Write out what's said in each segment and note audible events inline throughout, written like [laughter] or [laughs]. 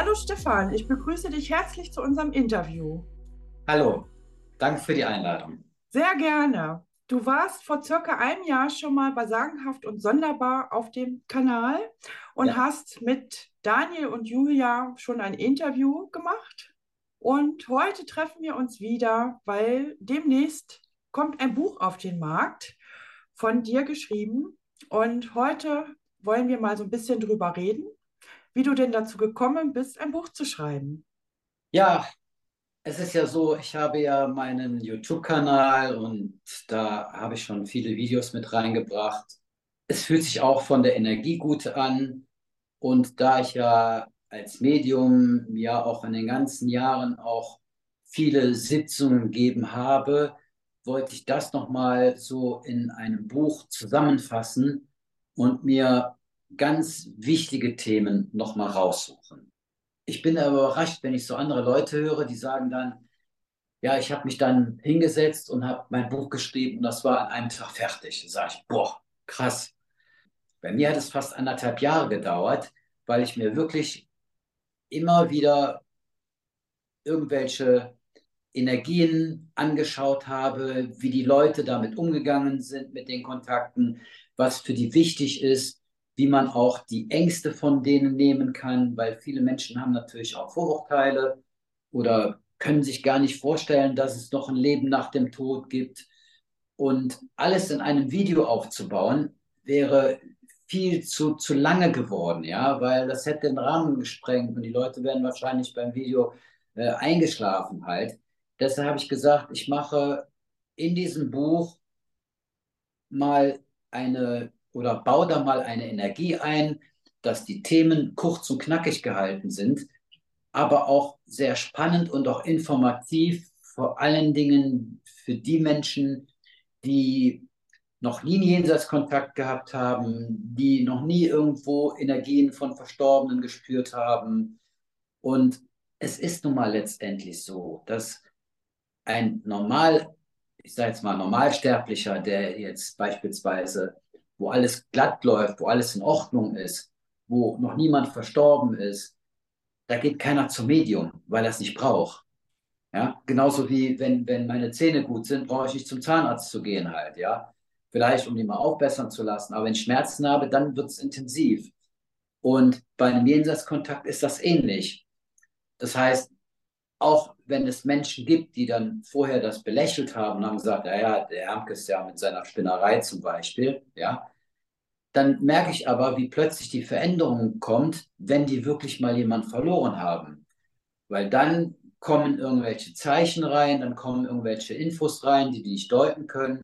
Hallo Stefan, ich begrüße dich herzlich zu unserem Interview. Hallo, danke für die Einladung. Sehr gerne. Du warst vor circa einem Jahr schon mal bei Sagenhaft und Sonderbar auf dem Kanal und Ja, hast mit Daniel und Julia schon ein Interview gemacht. Und heute treffen wir uns wieder, weil demnächst kommt ein Buch auf den Markt, von dir geschrieben. Und heute wollen wir mal so ein bisschen drüber reden, wie du denn dazu gekommen bist, ein Buch zu schreiben. ja, es ist ja so, ich habe ja meinen YouTube-Kanal und da habe ich schon viele Videos mit reingebracht. Es fühlt sich auch von der Energie gut an und da ich ja als Medium ja auch in den ganzen Jahren auch viele Sitzungen gegeben habe, wollte ich das nochmal so in einem Buch zusammenfassen und mir ganz wichtige Themen nochmal raussuchen. Ich bin aber überrascht, wenn ich so andere Leute höre, die sagen dann, ja, ich habe mich dann hingesetzt und habe mein Buch geschrieben und das war an einem Tag fertig. Da sage ich, boah, krass. Bei mir hat es fast anderthalb Jahre gedauert, weil ich mir wirklich immer wieder irgendwelche Energien angeschaut habe, wie die Leute damit umgegangen sind mit den Kontakten, was für die wichtig ist, wie man auch die Ängste von denen nehmen kann, weil viele Menschen haben natürlich auch Vorurteile oder können sich gar nicht vorstellen, dass es noch ein Leben nach dem Tod gibt. Und alles in einem Video aufzubauen, wäre viel zu, zu lange geworden, ja, weil das hätte den Rahmen gesprengt und die Leute wären wahrscheinlich beim Video äh, eingeschlafen halt. Deshalb habe ich gesagt, ich mache in diesem Buch mal eine oder baue da mal eine Energie ein, dass die Themen kurz und knackig gehalten sind, aber auch sehr spannend und auch informativ, vor allen Dingen für die Menschen, die noch nie einen Jenseitskontakt gehabt haben, die noch nie irgendwo Energien von Verstorbenen gespürt haben. Und es ist nun mal letztendlich so, dass ein normal, ich sage jetzt mal Normalsterblicher, der jetzt beispielsweise, wo alles glatt läuft, wo alles in Ordnung ist, wo noch niemand verstorben ist, da geht keiner zum Medium, weil er es nicht braucht. Ja, genauso wie wenn, wenn meine Zähne gut sind, brauche ich nicht zum Zahnarzt zu gehen halt, ja. Vielleicht, um die mal aufbessern zu lassen. Aber wenn ich Schmerzen habe, dann wird es intensiv. Und bei einem Jenseitskontakt ist das ähnlich. Das heißt, auch wenn es Menschen gibt, die dann vorher das belächelt haben und haben gesagt, ja, ja, der Hermke ja mit seiner Spinnerei zum Beispiel, ja, dann merke ich aber, wie plötzlich die Veränderung kommt, wenn die wirklich mal jemanden verloren haben. Weil dann kommen irgendwelche Zeichen rein, dann kommen irgendwelche Infos rein, die die nicht deuten können.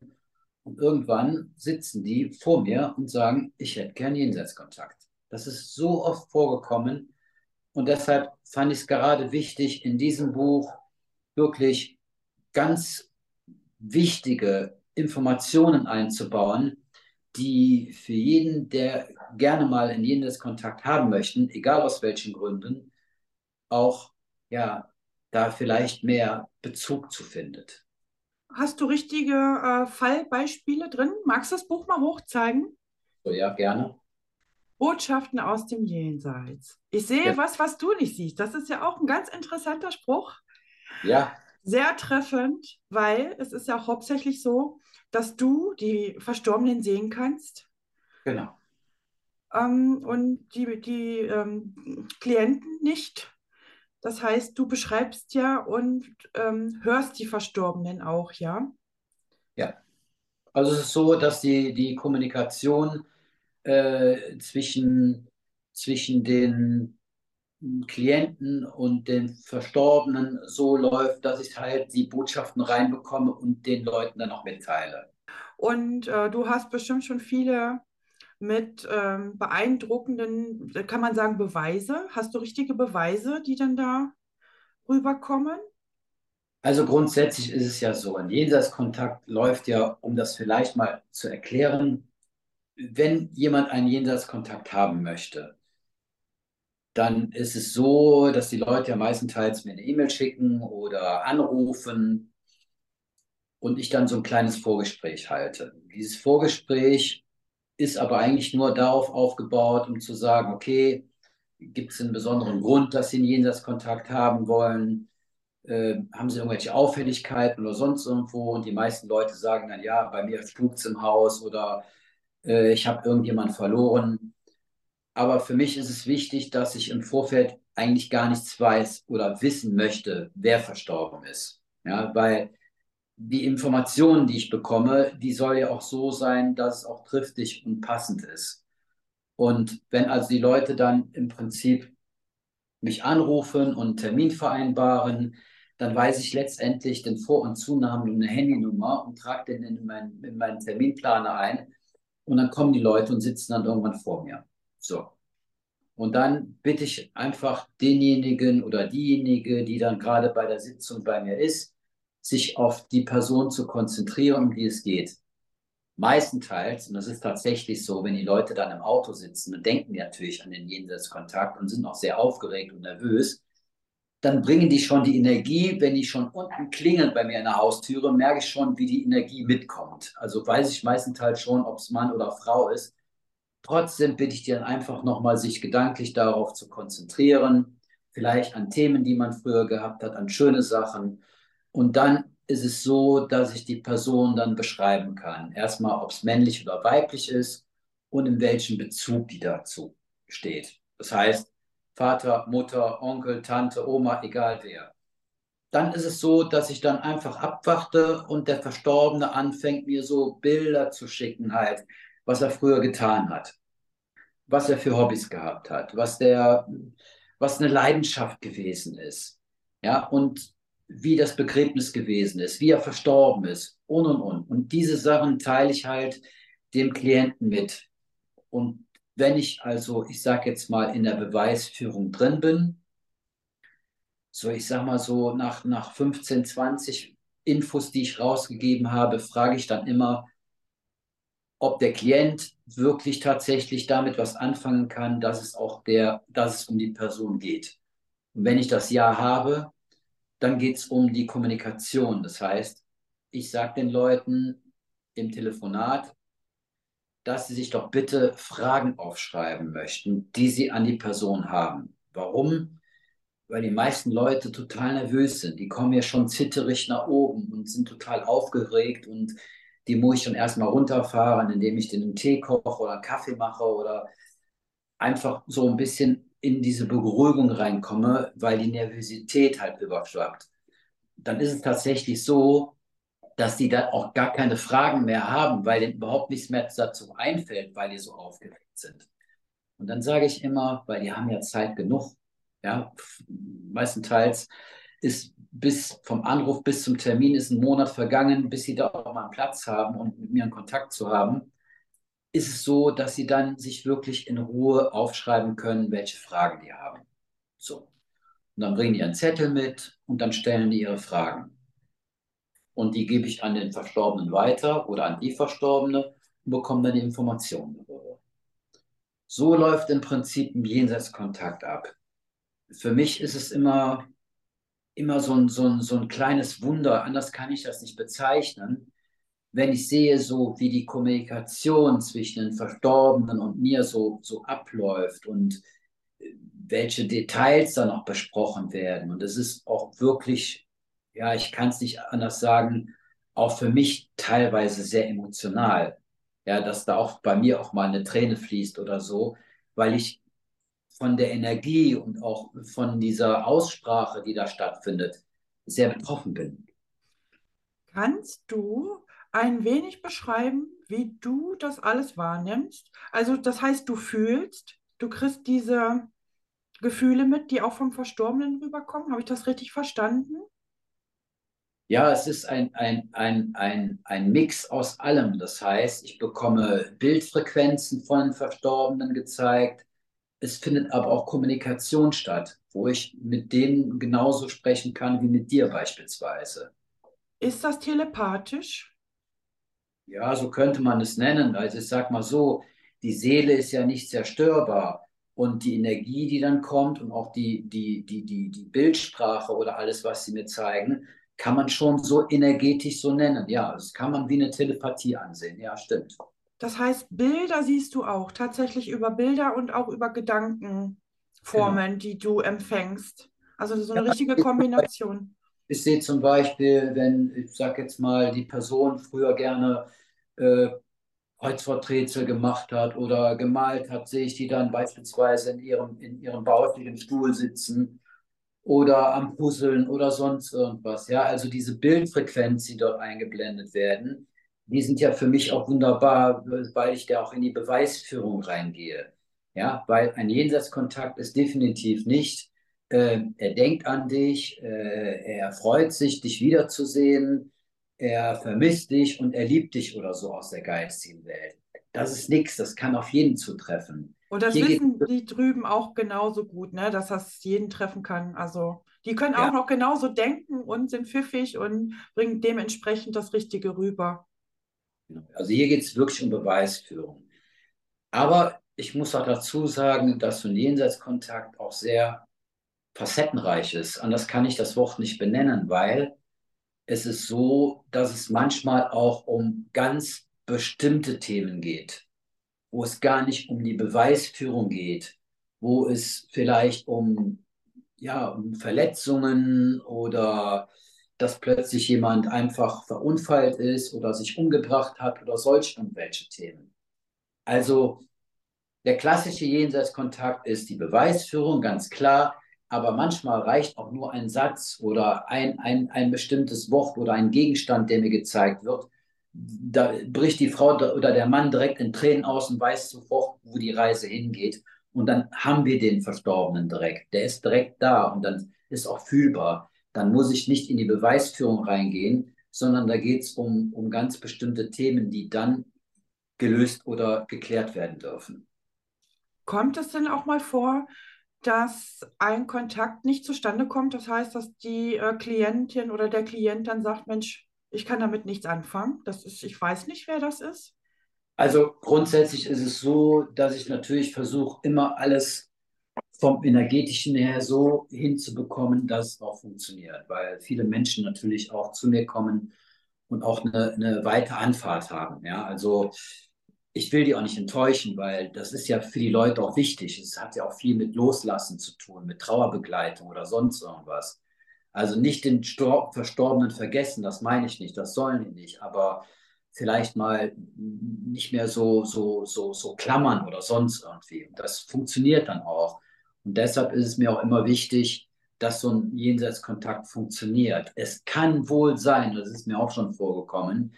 Und irgendwann sitzen die vor mir und sagen, ich hätte gern Jenseitskontakt. Das ist so oft vorgekommen, und deshalb fand ich es gerade wichtig, in diesem Buch wirklich ganz wichtige Informationen einzubauen, die für jeden, der gerne mal in jenes Kontakt haben möchten, egal aus welchen Gründen, auch ja, da vielleicht mehr Bezug zu findet. Hast du richtige äh, Fallbeispiele drin? Magst du das Buch mal hochzeigen? So, ja, gerne. Botschaften aus dem Jenseits. Ich sehe Ja, was, was du nicht siehst. Das ist ja auch ein ganz interessanter Spruch. ja, Sehr treffend, weil es ist ja auch hauptsächlich so, dass du die Verstorbenen sehen kannst genau. ähm, und die, die ähm, Klienten nicht. Das heißt, du beschreibst ja und ähm, hörst die Verstorbenen auch, ja? Ja. Also es ist so, dass die, die Kommunikation äh, zwischen, zwischen den Klienten und den Verstorbenen so läuft, dass ich halt die Botschaften reinbekomme und den Leuten dann auch mitteile. Und äh, du hast bestimmt schon viele mit ähm, beeindruckenden, kann man sagen, Beweise. Hast du richtige Beweise, die dann da rüberkommen? Also grundsätzlich ist es ja so, ein Jenseitskontakt läuft ja, um das vielleicht mal zu erklären, wenn jemand einen Jenseitskontakt haben möchte, dann ist es so, dass die Leute ja meistenteils mir eine E-Mail schicken oder anrufen und ich dann so ein kleines Vorgespräch halte. Dieses Vorgespräch ist aber eigentlich nur darauf aufgebaut, um zu sagen, okay, Gibt es einen besonderen Grund, dass sie einen Jenseitskontakt haben wollen? Äh, haben sie irgendwelche Auffälligkeiten oder sonst irgendwo? Und die meisten Leute sagen dann, ja, bei mir spukt es im Haus oder äh, ich habe irgendjemand verloren. Aber für mich ist es wichtig, dass ich im Vorfeld eigentlich gar nichts weiß oder wissen möchte, wer verstorben ist. Ja, weil die Informationen, die ich bekomme, die soll ja auch so sein, dass es auch triftig und passend ist. Und wenn also die Leute dann im Prinzip mich anrufen und einen Termin vereinbaren, dann weiß ich letztendlich den Vor- und Zunamen und eine Handynummer und trage den in, mein, in meinen Terminplaner ein. Und dann kommen die Leute und sitzen dann irgendwann vor mir. So. Und dann bitte ich einfach denjenigen oder diejenige, die dann gerade bei der Sitzung bei mir ist, sich auf die Person zu konzentrieren, um die es geht. Meistenteils, und das ist tatsächlich so, wenn die Leute dann im Auto sitzen und denken natürlich an den Jenseitskontakt und sind auch sehr aufgeregt und nervös, dann bringen die schon die Energie, wenn die schon unten klingeln bei mir in der Haustüre, merke ich schon, wie die Energie mitkommt. Also weiß ich meistenteils schon, ob es Mann oder Frau ist. Trotzdem bitte ich dir einfach nochmal, sich gedanklich darauf zu konzentrieren, vielleicht an Themen, die man früher gehabt hat, an schöne Sachen. Und dann ist es so, dass ich die Person dann beschreiben kann. Erstmal, ob es männlich oder weiblich ist und in welchem Bezug die dazu steht. Das heißt, Vater, Mutter, Onkel, Tante, Oma, egal wer. Dann ist es so, dass ich dann einfach abwachte und der Verstorbene anfängt, mir so Bilder zu schicken, halt, was er früher getan hat, was er für Hobbys gehabt hat, was der, was eine Leidenschaft gewesen ist. Ja, und wie das Begräbnis gewesen ist, wie er verstorben ist und und und. Und diese Sachen teile ich halt dem Klienten mit. Und wenn ich also, ich sage jetzt mal, in der Beweisführung drin bin, so ich sage mal so nach, nach 15, 20 Infos, die ich rausgegeben habe, frage ich dann immer, ob der Klient wirklich tatsächlich damit was anfangen kann, dass es auch der, dass es um die Person geht. Und wenn ich das Ja habe, dann geht es um die Kommunikation. Das heißt, ich sage den Leuten im Telefonat, dass sie sich doch bitte Fragen aufschreiben möchten, die sie an die Person haben. Warum? Weil die meisten Leute total nervös sind. Die kommen ja schon zitterig nach oben und sind total aufgeregt und die muss ich dann erstmal runterfahren, indem ich den Tee koche oder einen Kaffee mache oder einfach so ein bisschen in diese Beruhigung reinkomme, weil die Nervosität halt überschwappt. Dann ist es tatsächlich so, dass die dann auch gar keine Fragen mehr haben, weil ihnen überhaupt nichts mehr dazu einfällt, weil die so aufgeregt sind. Und dann sage ich immer, weil die haben ja Zeit genug, ja, meistenteils ist bis vom Anruf bis zum Termin ist ein Monat vergangen, bis sie da auch mal einen Platz haben und mit mir einen Kontakt zu haben, ist es so, dass sie dann sich wirklich in Ruhe aufschreiben können, welche Fragen die haben. So. Und dann bringen die einen Zettel mit und dann stellen die ihre Fragen und die gebe ich an den Verstorbenen weiter oder an die Verstorbene und bekomme dann die Informationen darüber. So läuft im Prinzip ein Jenseitskontakt ab. Für mich ist es immer, immer so ein, so, ein, so ein kleines Wunder, anders kann ich das nicht bezeichnen, wenn ich sehe, so wie die Kommunikation zwischen den Verstorbenen und mir so, so abläuft und äh, welche Details da noch besprochen werden. Und es ist auch wirklich ja, ich kann es nicht anders sagen, auch für mich teilweise sehr emotional. Ja, dass da auch bei mir auch mal eine Träne fließt oder so, weil ich von der Energie und auch von dieser Aussprache, die da stattfindet, sehr betroffen bin. Kannst du ein wenig beschreiben, wie du das alles wahrnimmst? Also das heißt, du fühlst, du kriegst diese Gefühle mit, die auch vom Verstorbenen rüberkommen. Habe ich das richtig verstanden? Ja, es ist ein, ein, ein, ein, ein Mix aus allem. Das heißt, ich bekomme Bildfrequenzen von Verstorbenen gezeigt. Es findet aber auch Kommunikation statt, wo ich mit denen genauso sprechen kann wie mit dir beispielsweise. Ist das telepathisch? Ja, so könnte man es nennen. Also ich sag mal so, die Seele ist ja nicht zerstörbar. Und die Energie, die dann kommt und auch die, die, die, die, die Bildsprache oder alles, was sie mir zeigen, kann man schon so energetisch so nennen. Ja, das kann man wie eine Telepathie ansehen. Ja, stimmt. Das heißt, Bilder siehst du auch, tatsächlich über Bilder und auch über Gedanken Formen, genau. die du empfängst. Also so eine ja, richtige Kombination. Ich sehe zum Beispiel, wenn, ich sage jetzt mal, die Person früher gerne äh, Kreuzworträtsel gemacht hat oder gemalt hat, sehe ich die dann beispielsweise in ihrem, in ihrem baufälligen Stuhl sitzen oder am Puzzeln oder sonst irgendwas. Ja, also diese Bildfrequenz, die dort eingeblendet werden, die sind ja für mich auch wunderbar, weil ich da auch in die Beweisführung reingehe. Ja, weil ein Jenseitskontakt ist definitiv nicht, äh, er denkt an dich, äh, er freut sich, dich wiederzusehen, er vermisst dich und er liebt dich oder so aus der geistigen Welt. Das ist nichts, das kann auf jeden zutreffen. Und das Hier wissen die drüben auch genauso gut, ne? dass das jeden treffen kann. Also die können auch ja. noch genauso denken und sind pfiffig und bringen dementsprechend das Richtige rüber. Also hier geht es wirklich um Beweisführung. Aber ich muss auch dazu sagen, dass so ein Jenseitskontakt auch sehr facettenreich ist. Anders kann ich das Wort nicht benennen, weil es ist so, dass es manchmal auch um ganz bestimmte Themen geht, wo es gar nicht um die Beweisführung geht, wo es vielleicht um, ja, um Verletzungen oder dass plötzlich jemand einfach verunfallt ist oder sich umgebracht hat oder solch irgendwelche Themen. Also der klassische Jenseitskontakt ist die Beweisführung, ganz klar, aber manchmal reicht auch nur ein Satz oder ein, ein, ein bestimmtes Wort oder ein Gegenstand, der mir gezeigt wird. Da bricht die Frau oder der Mann direkt in Tränen aus und weiß sofort, wo die Reise hingeht. Und dann haben wir den Verstorbenen direkt. Der ist direkt da und dann ist auch fühlbar. Dann muss ich nicht in die Beweisführung reingehen, sondern da geht es um, um ganz bestimmte Themen, die dann gelöst oder geklärt werden dürfen. Kommt es denn auch mal vor, dass ein Kontakt nicht zustande kommt? Das heißt, dass die äh, Klientin oder der Klient dann sagt, Mensch, ich kann damit nichts anfangen. Das ist, ich weiß nicht, wer das ist. Also grundsätzlich ist es so, dass ich natürlich versuche, immer alles vom energetischen her so hinzubekommen, dass es auch funktioniert, weil viele Menschen natürlich auch zu mir kommen und auch eine, eine weite Anfahrt haben. Ja, also ich will die auch nicht enttäuschen, weil das ist ja für die Leute auch wichtig. Es hat ja auch viel mit Loslassen zu tun, mit Trauerbegleitung oder sonst irgendwas. Also nicht den Stor Verstorbenen vergessen, das meine ich nicht, das sollen die nicht, aber vielleicht mal nicht mehr so, so, so, so klammern oder sonst irgendwie. Und das funktioniert dann auch. Und deshalb ist es mir auch immer wichtig, dass so ein Jenseitskontakt funktioniert. Es kann wohl sein, das ist mir auch schon vorgekommen,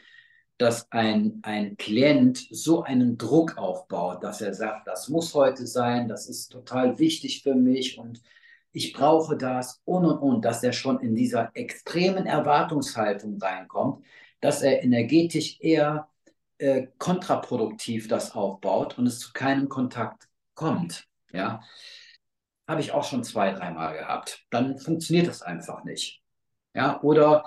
dass ein, ein Klient so einen Druck aufbaut, dass er sagt, das muss heute sein, das ist total wichtig für mich und ich brauche das und und und, dass er schon in dieser extremen Erwartungshaltung reinkommt, dass er energetisch eher äh, kontraproduktiv das aufbaut und es zu keinem Kontakt kommt. Ja, habe ich auch schon zwei, dreimal gehabt. Dann funktioniert das einfach nicht. Ja, oder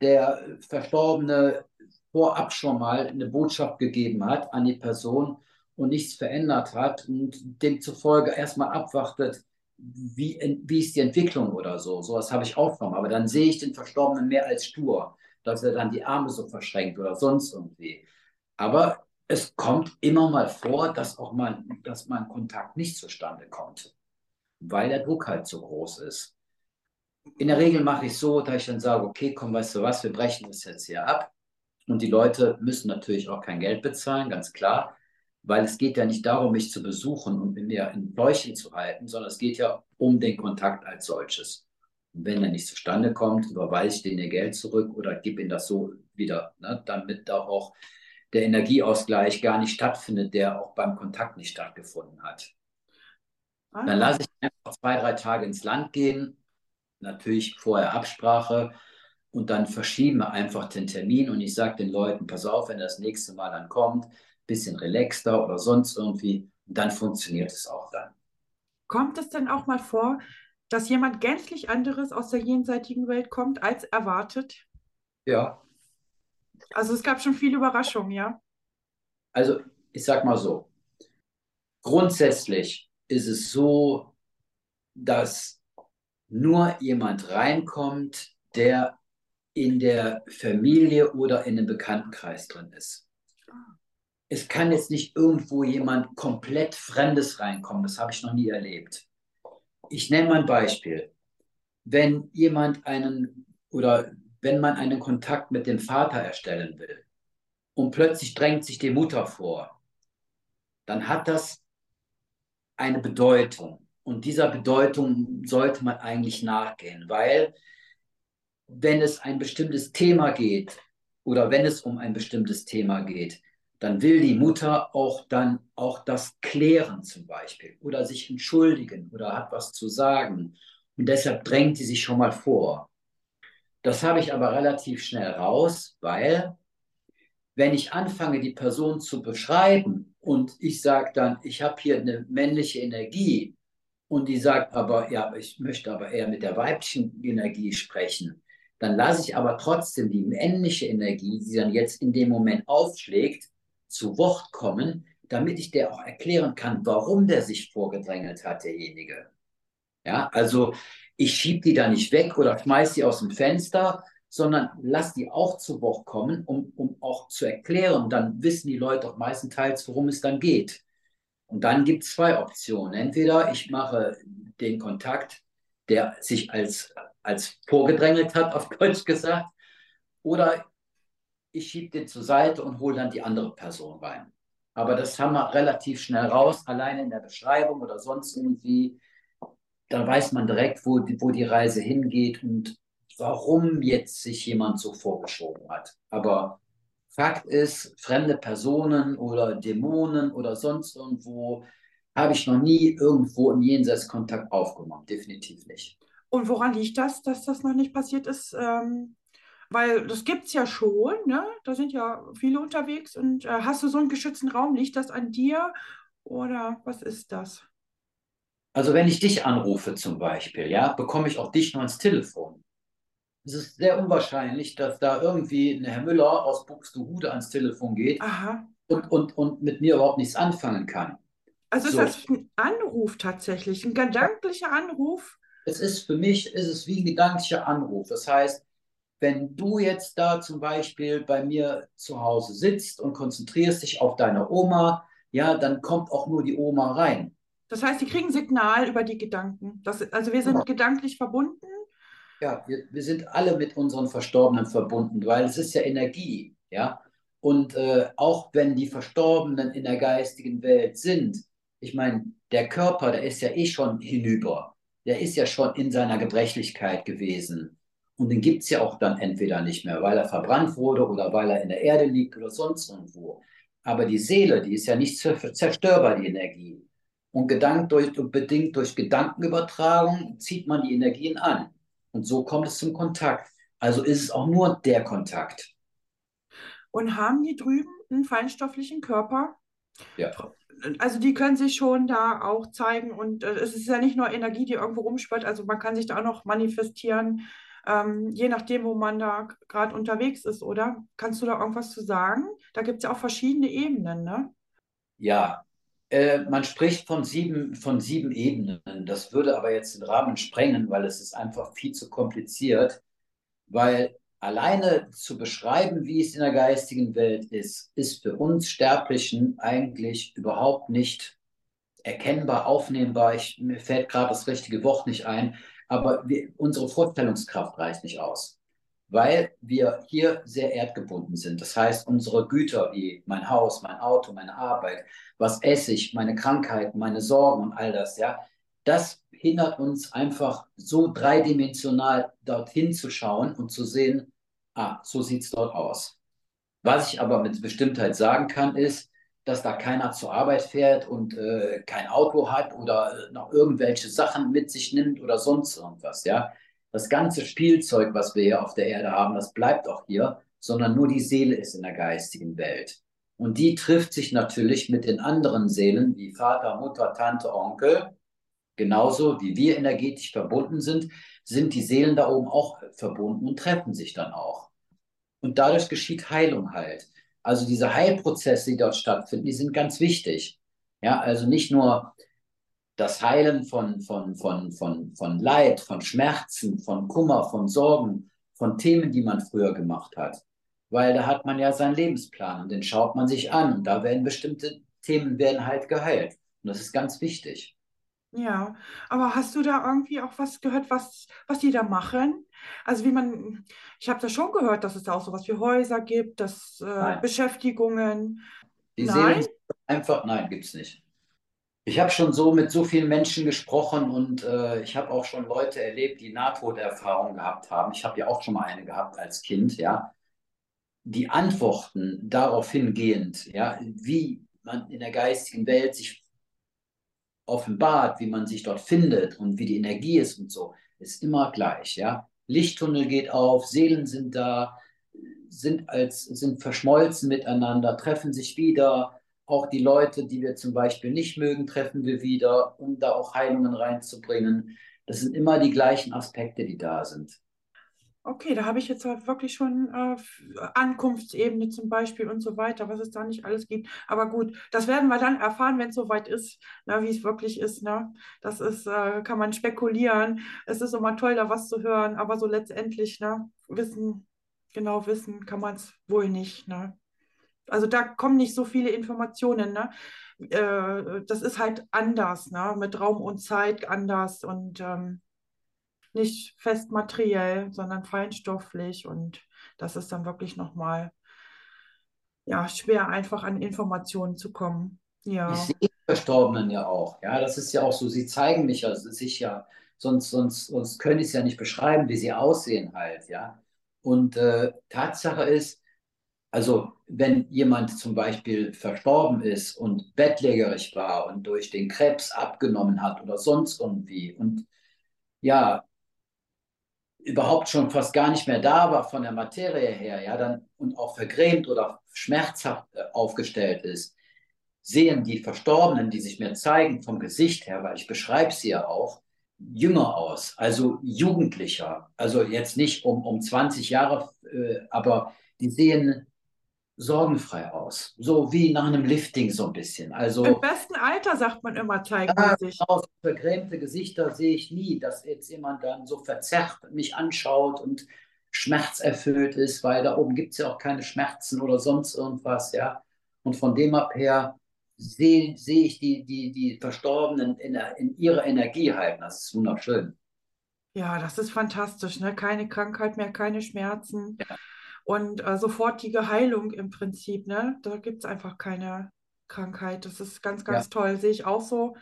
der Verstorbene vorab schon mal eine Botschaft gegeben hat an die Person und nichts verändert hat und demzufolge erstmal abwartet, wie, wie ist die Entwicklung oder so. Sowas habe ich auch schon. Aber dann sehe ich den Verstorbenen mehr als stur, dass er dann die Arme so verschränkt oder sonst irgendwie. Aber es kommt immer mal vor, dass auch mal, dass mal ein Kontakt nicht zustande kommt, weil der Druck halt so groß ist. In der Regel mache ich so, dass ich dann sage, okay, komm, weißt du was, wir brechen das jetzt hier ab. Und die Leute müssen natürlich auch kein Geld bezahlen, ganz klar, weil es geht ja nicht darum, mich zu besuchen und mir in Bläuchen zu halten, sondern es geht ja um den Kontakt als solches. Und wenn er nicht zustande kommt, überweise ich denen ihr Geld zurück oder gebe ihnen das so wieder, ne, damit da auch der Energieausgleich gar nicht stattfindet, der auch beim Kontakt nicht stattgefunden hat. Ah. Dann lasse ich einfach zwei, drei Tage ins Land gehen, natürlich vorher Absprache und dann verschieben wir einfach den Termin und ich sage den Leuten, pass auf, wenn das nächste Mal dann kommt, bisschen relaxter oder sonst irgendwie, dann funktioniert es auch dann. Kommt es denn auch mal vor, dass jemand gänzlich anderes aus der jenseitigen Welt kommt als erwartet? Ja. Also es gab schon viele Überraschungen, ja? Also ich sag mal so, grundsätzlich ist es so, dass nur jemand reinkommt, der in der Familie oder in einem Bekanntenkreis drin ist. Es kann jetzt nicht irgendwo jemand komplett Fremdes reinkommen, das habe ich noch nie erlebt. ich nenne mal ein Beispiel. Wenn jemand einen oder wenn man einen Kontakt mit dem Vater erstellen will und plötzlich drängt sich die Mutter vor, dann hat das eine Bedeutung. Und dieser Bedeutung sollte man eigentlich nachgehen, weil wenn es ein bestimmtes Thema geht oder wenn es um ein bestimmtes Thema geht, dann will die Mutter auch dann auch das klären zum Beispiel oder sich entschuldigen oder hat was zu sagen. Und deshalb drängt sie sich schon mal vor. Das habe ich aber relativ schnell raus, weil wenn ich anfange, die Person zu beschreiben und ich sage dann, ich habe hier eine männliche Energie und die sagt aber, ja, ich möchte aber eher mit der weiblichen Energie sprechen, dann lasse ich aber trotzdem die männliche Energie, die dann jetzt in dem Moment aufschlägt, zu Wort kommen, damit ich der auch erklären kann, warum der sich vorgedrängelt hat, derjenige. Ja, also ich schiebe die da nicht weg oder schmeiße die aus dem Fenster, sondern lass die auch zu Wort kommen, um, um auch zu erklären. Dann wissen die Leute auch meistenteils, worum es dann geht. Und dann gibt es zwei Optionen. Entweder ich mache den Kontakt, der sich als, als vorgedrängelt hat, auf Deutsch gesagt, oder ich schiebe den zur Seite und hole dann die andere Person rein. Aber das haben wir relativ schnell raus, alleine in der Beschreibung oder sonst irgendwie. Da weiß man direkt, wo die, wo die Reise hingeht und warum jetzt sich jemand so vorgeschoben hat. Aber Fakt ist, fremde Personen oder Dämonen oder sonst irgendwo habe ich noch nie irgendwo im Jenseits Kontakt aufgenommen. Definitiv nicht. Und woran liegt das, dass das noch nicht passiert ist? Ähm, weil das gibt es ja schon, ne? Da sind ja viele unterwegs. Und äh, hast du so einen geschützten Raum? Liegt das an dir oder was ist das? Also wenn ich dich anrufe zum Beispiel, ja, bekomme ich auch dich nur ins Telefon. Es ist sehr unwahrscheinlich, dass da irgendwie ein Herr Müller aus Buxtehude ans Telefon geht und, und, und mit mir überhaupt nichts anfangen kann. Also so. ist das ein Anruf tatsächlich, ein gedanklicher Anruf? Es ist für mich, ist es wie ein gedanklicher Anruf. Das heißt, wenn du jetzt da zum Beispiel bei mir zu Hause sitzt und konzentrierst dich auf deine Oma, ja, dann kommt auch nur die Oma rein. Das heißt, die kriegen Signal über die Gedanken. Das, also wir sind ja. gedanklich verbunden. Ja, wir, wir sind alle mit unseren Verstorbenen verbunden, weil es ist ja Energie, ja. Und äh, auch wenn die Verstorbenen in der geistigen Welt sind, ich meine, der Körper, der ist ja eh schon hinüber. Der ist ja schon in seiner Gebrechlichkeit gewesen. Und den gibt es ja auch dann entweder nicht mehr, weil er verbrannt wurde oder weil er in der Erde liegt oder sonst irgendwo. Aber die Seele, die ist ja nicht zerstörbar, die Energie. Und gedankt durch, bedingt durch Gedankenübertragung zieht man die Energien an. Und so kommt es zum Kontakt. Also ist es auch nur der Kontakt. Und haben die drüben einen feinstofflichen Körper? Ja. Also die können sich schon da auch zeigen und äh, es ist ja nicht nur Energie, die irgendwo rumspürt, also man kann sich da auch noch manifestieren ähm, je nachdem, wo man da gerade unterwegs ist, oder? Kannst du da irgendwas zu sagen? Da gibt es ja auch verschiedene Ebenen, ne? Ja, äh, man spricht von sieben, von sieben Ebenen. Das würde aber jetzt den Rahmen sprengen, weil es ist einfach viel zu kompliziert, weil alleine zu beschreiben, wie es in der geistigen Welt ist, ist für uns Sterblichen eigentlich überhaupt nicht erkennbar, aufnehmbar. Ich, mir fällt gerade das richtige Wort nicht ein. Aber wir, unsere Vorstellungskraft reicht nicht aus, weil wir hier sehr erdgebunden sind. Das heißt, unsere Güter wie mein Haus, mein Auto, meine Arbeit, was esse ich, meine Krankheiten, meine Sorgen und all das, ja, das hindert uns einfach so dreidimensional dorthin zu schauen und zu sehen, ah, so sieht es dort aus. Was ich aber mit Bestimmtheit sagen kann, ist, dass da keiner zur Arbeit fährt und äh, kein Auto hat oder äh, noch irgendwelche Sachen mit sich nimmt oder sonst irgendwas, ja. Das ganze Spielzeug, was wir hier auf der Erde haben, das bleibt auch hier, sondern nur die Seele ist in der geistigen Welt. Und die trifft sich natürlich mit den anderen Seelen wie Vater, Mutter, Tante, Onkel. Genauso wie wir energetisch verbunden sind, sind die Seelen da oben auch verbunden und treffen sich dann auch. Und dadurch geschieht Heilung halt. Also diese Heilprozesse, die dort stattfinden, die sind ganz wichtig. Ja, also nicht nur das Heilen von, von, von, von, von Leid, von Schmerzen, von Kummer, von Sorgen, von Themen, die man früher gemacht hat. Weil da hat man ja seinen Lebensplan und den schaut man sich an und da werden bestimmte Themen werden halt geheilt. Und das ist ganz wichtig. Ja, aber hast du da irgendwie auch was gehört, was, was die da machen? Also wie man, ich habe das schon gehört, dass es da auch sowas wie Häuser gibt, dass äh. Beschäftigungen. Die Nein? Seelen sind einfach, nein, gibt es nicht. Ich habe schon so mit so vielen Menschen gesprochen und äh, ich habe auch schon Leute erlebt, die Nahtoderfahrungen gehabt haben. Ich habe ja auch schon mal eine gehabt als Kind, ja. Die Antworten darauf hingehend, ja, wie man in der geistigen Welt sich offenbart, wie man sich dort findet und wie die Energie ist und so, ist immer gleich, ja. Lichttunnel geht auf, Seelen sind da, sind als sind verschmolzen miteinander, treffen sich wieder. Auch die Leute, die wir zum Beispiel nicht mögen, treffen wir wieder, um da auch Heilungen reinzubringen. Das sind immer die gleichen Aspekte, die da sind. Okay, da habe ich jetzt halt wirklich schon äh, Ankunftsebene zum Beispiel und so weiter, was es da nicht alles gibt. Aber gut, das werden wir dann erfahren, wenn es soweit ist, ne, wie es wirklich ist. Ne? Das ist, äh, kann man spekulieren. Es ist immer toll, da was zu hören, aber so letztendlich, ne, wissen, genau wissen kann man es wohl nicht. Ne? Also da kommen nicht so viele Informationen. Ne? Äh, das ist halt anders, ne? Mit Raum und Zeit anders und ähm, nicht fest materiell, sondern feinstofflich. Und das ist dann wirklich nochmal ja, schwer, einfach an Informationen zu kommen. Ich Ja, sehe die Verstorbenen ja auch. Ja, das ist ja auch so, sie zeigen mich ja sich ja, sonst, sonst, sonst könnte ich es ja nicht beschreiben, wie sie aussehen halt, ja. Und äh, Tatsache ist, Also wenn jemand zum Beispiel verstorben ist und bettlägerig war und durch den Krebs abgenommen hat oder sonst irgendwie und ja, überhaupt schon fast gar nicht mehr da war von der Materie her, ja, dann und auch vergrämt oder schmerzhaft äh, aufgestellt ist, sehen die Verstorbenen, die sich mir zeigen vom Gesicht her, weil ich beschreibe sie ja auch, jünger aus, also jugendlicher. Also jetzt nicht um, um 20 Jahre, äh, aber die sehen sorgenfrei aus. So wie nach einem Lifting so ein bisschen. im Also besten Alter, sagt man immer, zeigen die ja, sich. genau, so vergrämte Gesichter sehe ich nie, dass jetzt jemand dann so verzerrt mich anschaut und schmerzerfüllt ist, weil da oben gibt es ja auch keine Schmerzen oder sonst irgendwas, ja. Und von dem ab her sehe sehe ich die, die, die Verstorbenen in, in ihrer Energie halten. Das ist wunderschön. Ja, das ist fantastisch, ne? Keine Krankheit mehr, keine Schmerzen Ja, und äh, sofortige Heilung im Prinzip, ne? Da gibt es einfach keine Krankheit. Das ist ganz, ja. ganz toll, sehe ich auch so.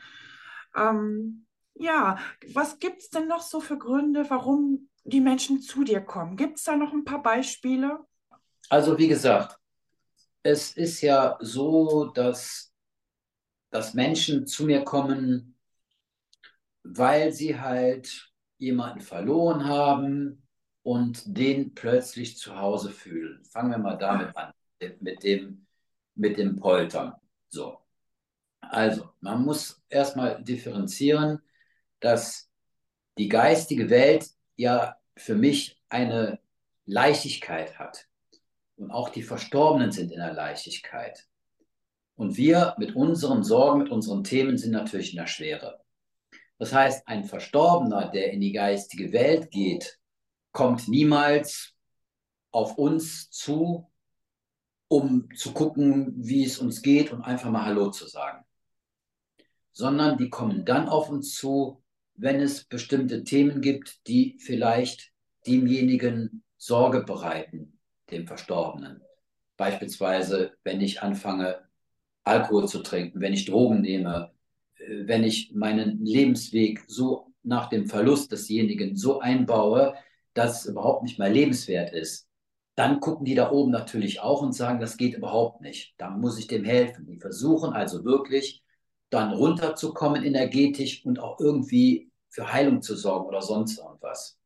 Ähm, ja, was gibt es denn noch so für Gründe, warum die Menschen zu dir kommen? Gibt es da noch ein paar Beispiele? Also wie gesagt, es ist ja so, dass, dass Menschen zu mir kommen, weil sie halt jemanden verloren haben und den plötzlich zu Hause fühlen. Fangen wir mal damit an, mit dem, mit dem Poltern. So. Also, man muss erstmal differenzieren, dass die geistige Welt ja für mich eine Leichtigkeit hat. Und auch die Verstorbenen sind in der Leichtigkeit. Und wir mit unseren Sorgen, mit unseren Themen sind natürlich in der Schwere. Das heißt, ein Verstorbener, der in die geistige Welt geht, kommt niemals auf uns zu, um zu gucken, wie es uns geht und einfach mal Hallo zu sagen, sondern die kommen dann auf uns zu, wenn es bestimmte Themen gibt, die vielleicht demjenigen Sorge bereiten, dem Verstorbenen. Beispielsweise, wenn ich anfange, Alkohol zu trinken, wenn ich Drogen nehme, äh, wenn ich meinen Lebensweg so nach dem Verlust desjenigen so einbaue, dass es überhaupt nicht mehr lebenswert ist, dann gucken die da oben natürlich auch und sagen, das geht überhaupt nicht. Da muss ich dem helfen. Die versuchen also wirklich dann runterzukommen energetisch und auch irgendwie für Heilung zu sorgen oder sonst irgendwas.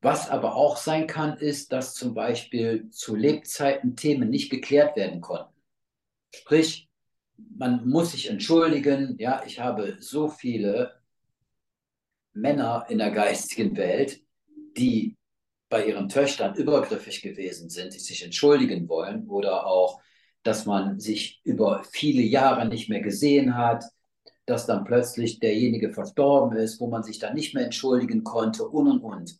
Was aber auch sein kann, ist, dass zum Beispiel zu Lebzeiten Themen nicht geklärt werden konnten. Sprich, man muss sich entschuldigen, ja, ich habe so viele Männer in der geistigen Welt, die bei ihren Töchtern übergriffig gewesen sind, die sich entschuldigen wollen oder auch, dass man sich über viele Jahre nicht mehr gesehen hat, dass dann plötzlich derjenige verstorben ist, wo man sich dann nicht mehr entschuldigen konnte und und und.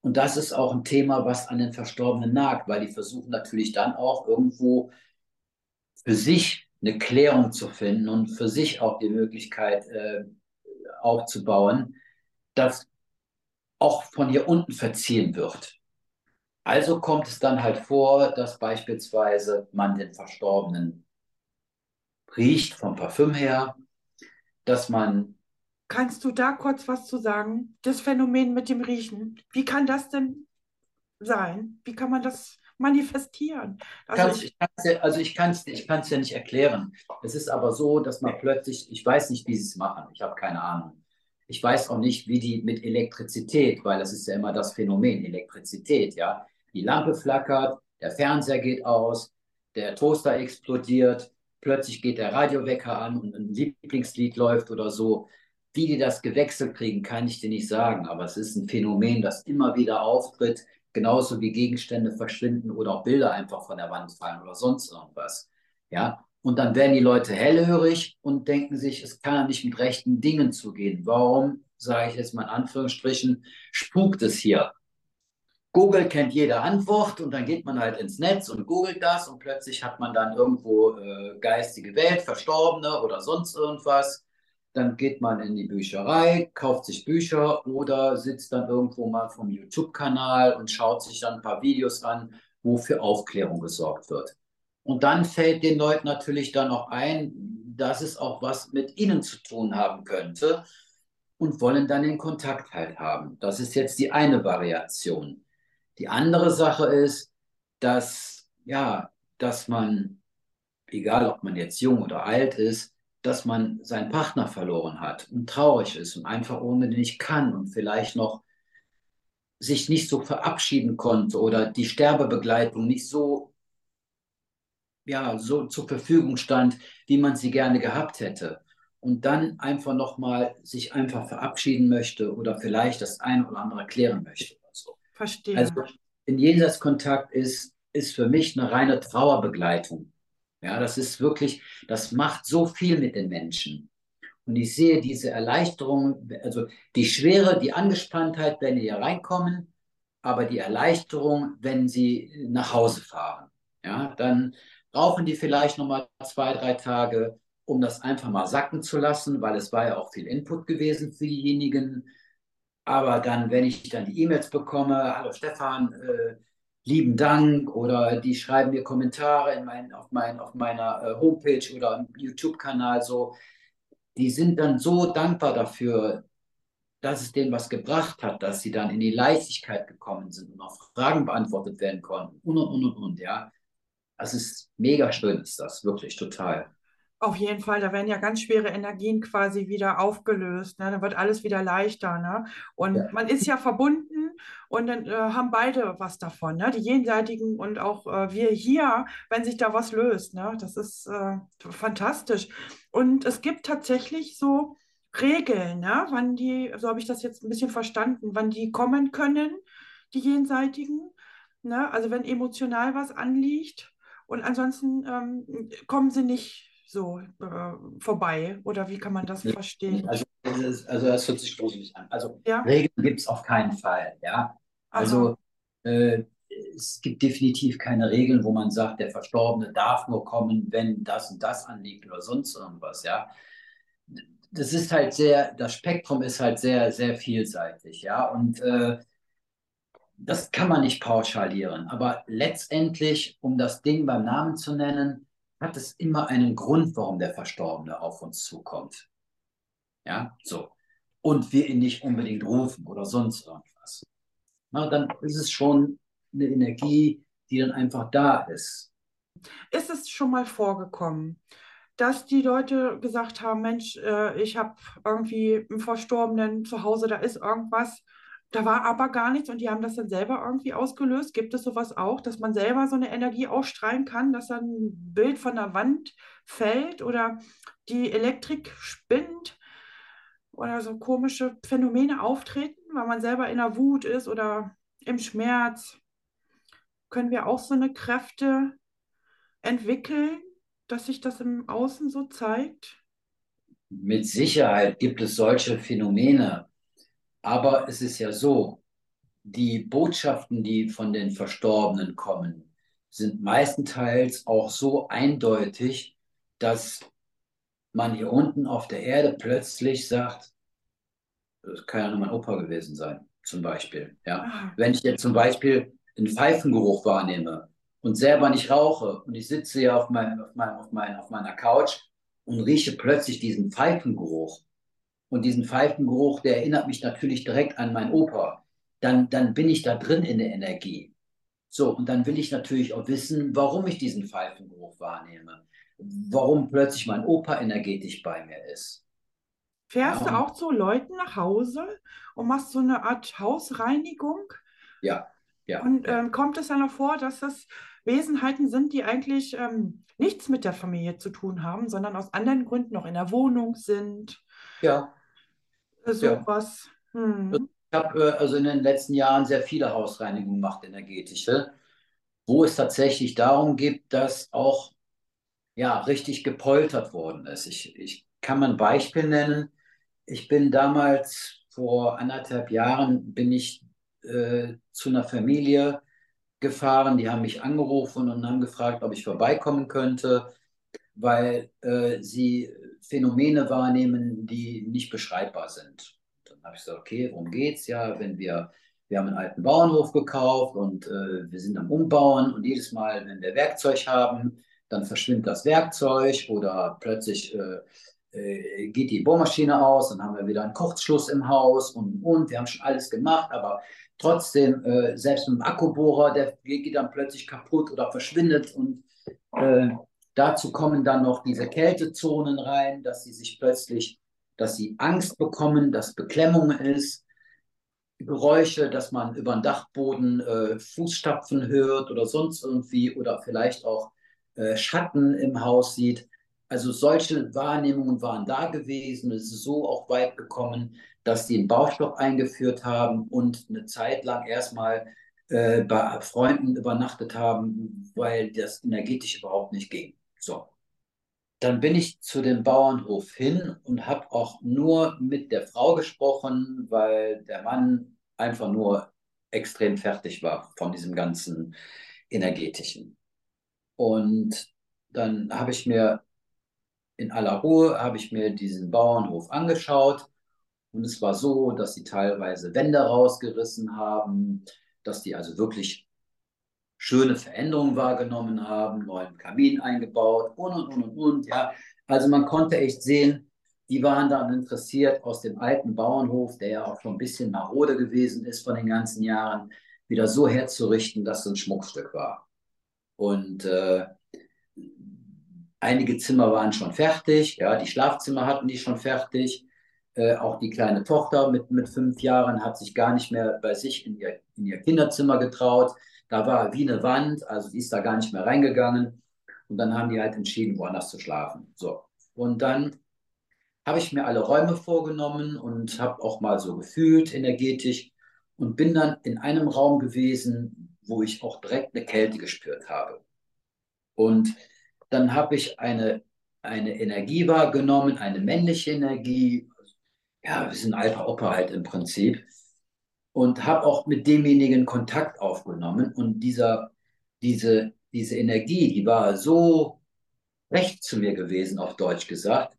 Und das ist auch ein Thema, was an den Verstorbenen nagt, weil die versuchen natürlich dann auch irgendwo für sich eine Klärung zu finden und für sich auch die Möglichkeit äh, aufzubauen, dass auch von hier unten verziehen wird. Also kommt es dann halt vor, dass beispielsweise man den Verstorbenen riecht vom Parfüm her, dass man. Kannst du da kurz was zu sagen? Das Phänomen mit dem Riechen. Wie kann das denn sein? Wie kann man das manifestieren? Also ich, ja, also ich kann es ich ja nicht erklären. Es ist aber so, dass man plötzlich, ich weiß nicht, wie sie es machen. Ich habe keine Ahnung. Ich weiß auch nicht, wie die mit Elektrizität, weil das ist ja immer das Phänomen Elektrizität, ja. Die Lampe flackert, der Fernseher geht aus, der Toaster explodiert, plötzlich geht der Radiowecker an und ein Lieblingslied läuft oder so. Wie die das gewechselt kriegen, kann ich dir nicht sagen, aber es ist ein Phänomen, das immer wieder auftritt, genauso wie Gegenstände verschwinden oder auch Bilder einfach von der Wand fallen oder sonst irgendwas. Ja, und dann werden die Leute hellhörig und denken sich, es kann ja nicht mit rechten Dingen zugehen. Warum, sage ich jetzt mal in Anführungsstrichen, spukt es hier? Google kennt jede Antwort und dann geht man halt ins Netz und googelt das und plötzlich hat man dann irgendwo äh, geistige Welt, Verstorbene oder sonst irgendwas. Dann geht man in die Bücherei, kauft sich Bücher oder sitzt dann irgendwo mal vom YouTube-Kanal und schaut sich dann ein paar Videos an, wo für Aufklärung gesorgt wird. Und dann fällt den Leuten natürlich dann auch ein, dass es auch was mit ihnen zu tun haben könnte und wollen dann den Kontakt halt haben. Das ist jetzt die eine Variation. Die andere Sache ist, dass, ja, dass man, egal ob man jetzt jung oder alt ist, dass man seinen Partner verloren hat und traurig ist und einfach ohne den nicht kann und vielleicht noch sich nicht so verabschieden konnte oder die Sterbebegleitung nicht so, ja, so zur Verfügung stand, wie man sie gerne gehabt hätte. Und dann einfach nochmal sich einfach verabschieden möchte oder vielleicht das eine oder andere klären möchte. Verstehe. Also in Jenseitskontakt ist, ist für mich eine reine Trauerbegleitung. Ja, das ist wirklich, das macht so viel mit den Menschen. Und ich sehe diese Erleichterung, also die Schwere, die Angespanntheit, wenn die hier reinkommen, aber die Erleichterung, wenn sie nach Hause fahren. Ja, dann brauchen die vielleicht nochmal zwei, drei Tage, um das einfach mal sacken zu lassen, weil es war ja auch viel Input gewesen für diejenigen. Aber dann, wenn ich dann die E-Mails bekomme, hallo Stefan, äh, lieben Dank, oder die schreiben mir Kommentare in mein, auf, mein, auf meiner äh, Homepage oder im YouTube-Kanal, so, die sind dann so dankbar dafür, dass es denen was gebracht hat, dass sie dann in die Leichtigkeit gekommen sind und auch Fragen beantwortet werden konnten und und und und, ja. Das ist mega schön, ist das, wirklich total. Auf jeden Fall, da werden ja ganz schwere Energien quasi wieder aufgelöst. Ne? Da wird alles wieder leichter. Ne? Und ja. man ist ja verbunden und dann äh, haben beide was davon. Ne? Die Jenseitigen und auch äh, wir hier, wenn sich da was löst. Ne? Das ist äh, fantastisch. Und es gibt tatsächlich so Regeln, ne? wann die, so habe ich das jetzt ein bisschen verstanden, wann die kommen können, die Jenseitigen. Ne? Also wenn emotional was anliegt. Und ansonsten ähm, kommen sie nicht so äh, vorbei? Oder wie kann man das verstehen? Also, ist, also das hört sich gruselig an. Also ja? Regeln gibt es auf keinen Fall. Ja? Also äh, es gibt definitiv keine Regeln, wo man sagt, der Verstorbene darf nur kommen, wenn das und das anliegt oder sonst irgendwas. Ja? Das ist halt sehr, das Spektrum ist halt sehr, sehr vielseitig. Ja? Und äh, das kann man nicht pauschalieren. Aber letztendlich, um das Ding beim Namen zu nennen, hat es immer einen Grund, warum der Verstorbene auf uns zukommt. Ja, so. Und wir ihn nicht unbedingt rufen oder sonst irgendwas. Na, dann ist es schon eine Energie, die dann einfach da ist. Ist es schon mal vorgekommen, dass die Leute gesagt haben, Mensch, äh, ich habe irgendwie einen Verstorbenen zu Hause, da ist irgendwas da war aber gar nichts und die haben das dann selber irgendwie ausgelöst. Gibt es sowas auch, dass man selber so eine Energie ausstrahlen kann, dass dann ein Bild von der Wand fällt oder die Elektrik spinnt oder so komische Phänomene auftreten, weil man selber in der Wut ist oder im Schmerz? Können wir auch so eine Kräfte entwickeln, dass sich das im Außen so zeigt? Mit Sicherheit gibt es solche Phänomene. Aber es ist ja so, die Botschaften, die von den Verstorbenen kommen, sind meistenteils auch so eindeutig, dass man hier unten auf der Erde plötzlich sagt, das kann ja nur mein Opa gewesen sein, zum Beispiel. Ja? Ah. Wenn ich jetzt zum Beispiel einen Pfeifengeruch wahrnehme und selber nicht rauche und ich sitze hier auf, mein, auf, mein, auf, mein, auf meiner Couch und rieche plötzlich diesen Pfeifengeruch und diesen Pfeifengeruch, der erinnert mich natürlich direkt an meinen Opa, dann, dann bin ich da drin in der Energie. So, und dann will ich natürlich auch wissen, warum ich diesen Pfeifengeruch wahrnehme, warum plötzlich mein Opa energetisch bei mir ist. Fährst ja, du auch zu Leuten nach Hause und machst so eine Art Hausreinigung? Ja, ja. Und ähm, kommt es dann noch vor, dass das Wesenheiten sind, die eigentlich ähm, nichts mit der Familie zu tun haben, sondern aus anderen Gründen noch in der Wohnung sind? Ja. Sowas. Ja. Hm. Ich habe äh, also in den letzten Jahren sehr viele Hausreinigungen gemacht, energetische, wo es tatsächlich darum geht, dass auch ja, richtig gepoltert worden ist. Ich, ich kann mal ein Beispiel nennen ich bin damals vor anderthalb Jahren bin ich äh, zu einer Familie gefahren. Die haben mich angerufen und haben gefragt, ob ich vorbeikommen könnte, weil äh, sie Phänomene wahrnehmen, die nicht beschreibbar sind. Dann habe ich gesagt, okay, worum geht's? Ja, wenn wir wir haben einen alten Bauernhof gekauft und äh, wir sind am Umbauen und jedes Mal, wenn wir Werkzeug haben, dann verschwindet das Werkzeug oder plötzlich äh, äh, geht die Bohrmaschine aus, dann haben wir wieder einen Kurzschluss im Haus und, und, wir haben schon alles gemacht, aber trotzdem, äh, selbst mit dem Akkubohrer, der geht dann plötzlich kaputt oder verschwindet und äh, dazu kommen dann noch diese Kältezonen rein, dass sie sich plötzlich, dass sie Angst bekommen, dass Beklemmung ist, Geräusche, dass man über den Dachboden äh, Fußstapfen hört oder sonst irgendwie oder vielleicht auch äh, Schatten im Haus sieht. Also solche Wahrnehmungen waren da gewesen. Es ist so auch weit gekommen, dass die einen Baustopp eingeführt haben und eine Zeit lang erstmal äh, bei Freunden übernachtet haben, weil das energetisch überhaupt nicht ging. So. Dann bin ich zu dem Bauernhof hin und habe auch nur mit der Frau gesprochen, weil der Mann einfach nur extrem fertig war von diesem ganzen energetischen. Und dann habe ich mir in aller Ruhe habe ich mir diesen Bauernhof angeschaut und es war so, dass sie teilweise Wände rausgerissen haben, dass die also wirklich schöne Veränderungen wahrgenommen haben, neuen Kamin eingebaut und und und und und. Ja, also man konnte echt sehen, die waren dann interessiert, aus dem alten Bauernhof, der ja auch schon ein bisschen marode gewesen ist von den ganzen Jahren, wieder so herzurichten, dass es ein Schmuckstück war. Und äh, Einige Zimmer waren schon fertig, ja, die Schlafzimmer hatten die schon fertig. Äh, auch die kleine Tochter mit, mit fünf Jahren hat sich gar nicht mehr bei sich in ihr, in ihr Kinderzimmer getraut. Da war wie eine Wand, also die ist da gar nicht mehr reingegangen. Und dann haben die halt entschieden, woanders zu schlafen. So. Und dann habe ich mir alle Räume vorgenommen und habe auch mal so gefühlt energetisch und bin dann in einem Raum gewesen, wo ich auch direkt eine Kälte gespürt habe. Und dann habe ich eine, eine Energie wahrgenommen, eine männliche Energie. Ja, wir sind alter Opa halt im Prinzip. Und habe auch mit demjenigen Kontakt aufgenommen. Und dieser, diese, diese Energie, die war so recht zu mir gewesen, auf Deutsch gesagt.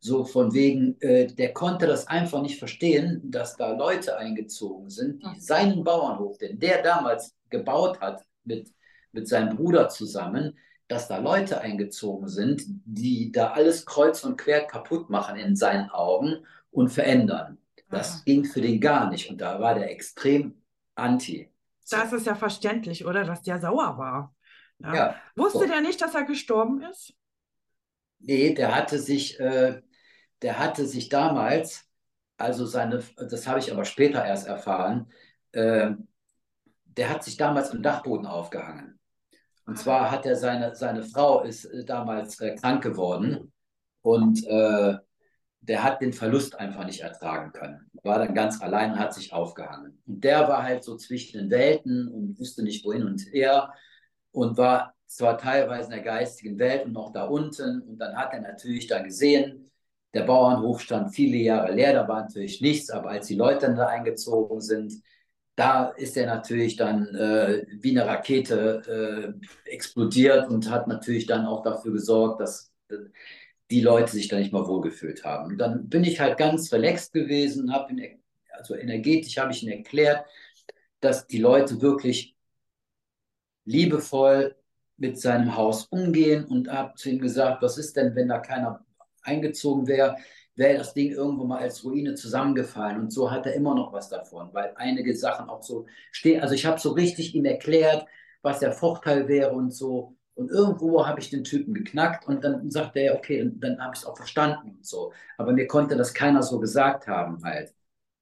So von wegen, äh, der konnte das einfach nicht verstehen, dass da Leute eingezogen sind, die seinen Bauernhof, den der damals gebaut hat mit, mit seinem Bruder zusammen, dass da Leute eingezogen sind, die da alles kreuz und quer kaputt machen in seinen Augen und verändern. Das Aha. ging für den gar nicht und da war der extrem anti. Das ist ja verständlich, oder? Dass der sauer war. Ja. ja Wusste so. der nicht, dass er gestorben ist? Nee, der hatte sich, äh, der hatte sich damals, also seine, das habe ich aber später erst erfahren, äh, der hat sich damals im Dachboden aufgehangen. Und zwar hat er seine, seine Frau ist äh, damals äh, krank geworden und äh, der hat den Verlust einfach nicht ertragen können. War dann ganz allein und hat sich aufgehangen. Und der war halt so zwischen den Welten und wusste nicht wohin und her und war zwar teilweise in der geistigen Welt und noch da unten. Und dann hat er natürlich dann gesehen, der Bauernhof stand viele Jahre leer, da war natürlich nichts, aber als die Leute dann da eingezogen sind, da ist er natürlich dann äh, wie eine Rakete äh, explodiert und hat natürlich dann auch dafür gesorgt, dass, die Leute sich da nicht mal wohlgefühlt haben. Und dann bin ich halt ganz relaxed gewesen, habe also energetisch habe ich ihnen erklärt, dass die Leute wirklich liebevoll mit seinem Haus umgehen und habe zu ihm gesagt, was ist denn, wenn da keiner eingezogen wäre, wäre das Ding irgendwo mal als Ruine zusammengefallen. Und so hat er immer noch was davon, weil einige Sachen auch so stehen. Also ich habe so richtig ihm erklärt, was der Vorteil wäre und so. Und irgendwo habe ich den Typen geknackt und dann sagte er, okay, und dann habe ich es auch verstanden und so. Aber mir konnte das keiner so gesagt haben halt.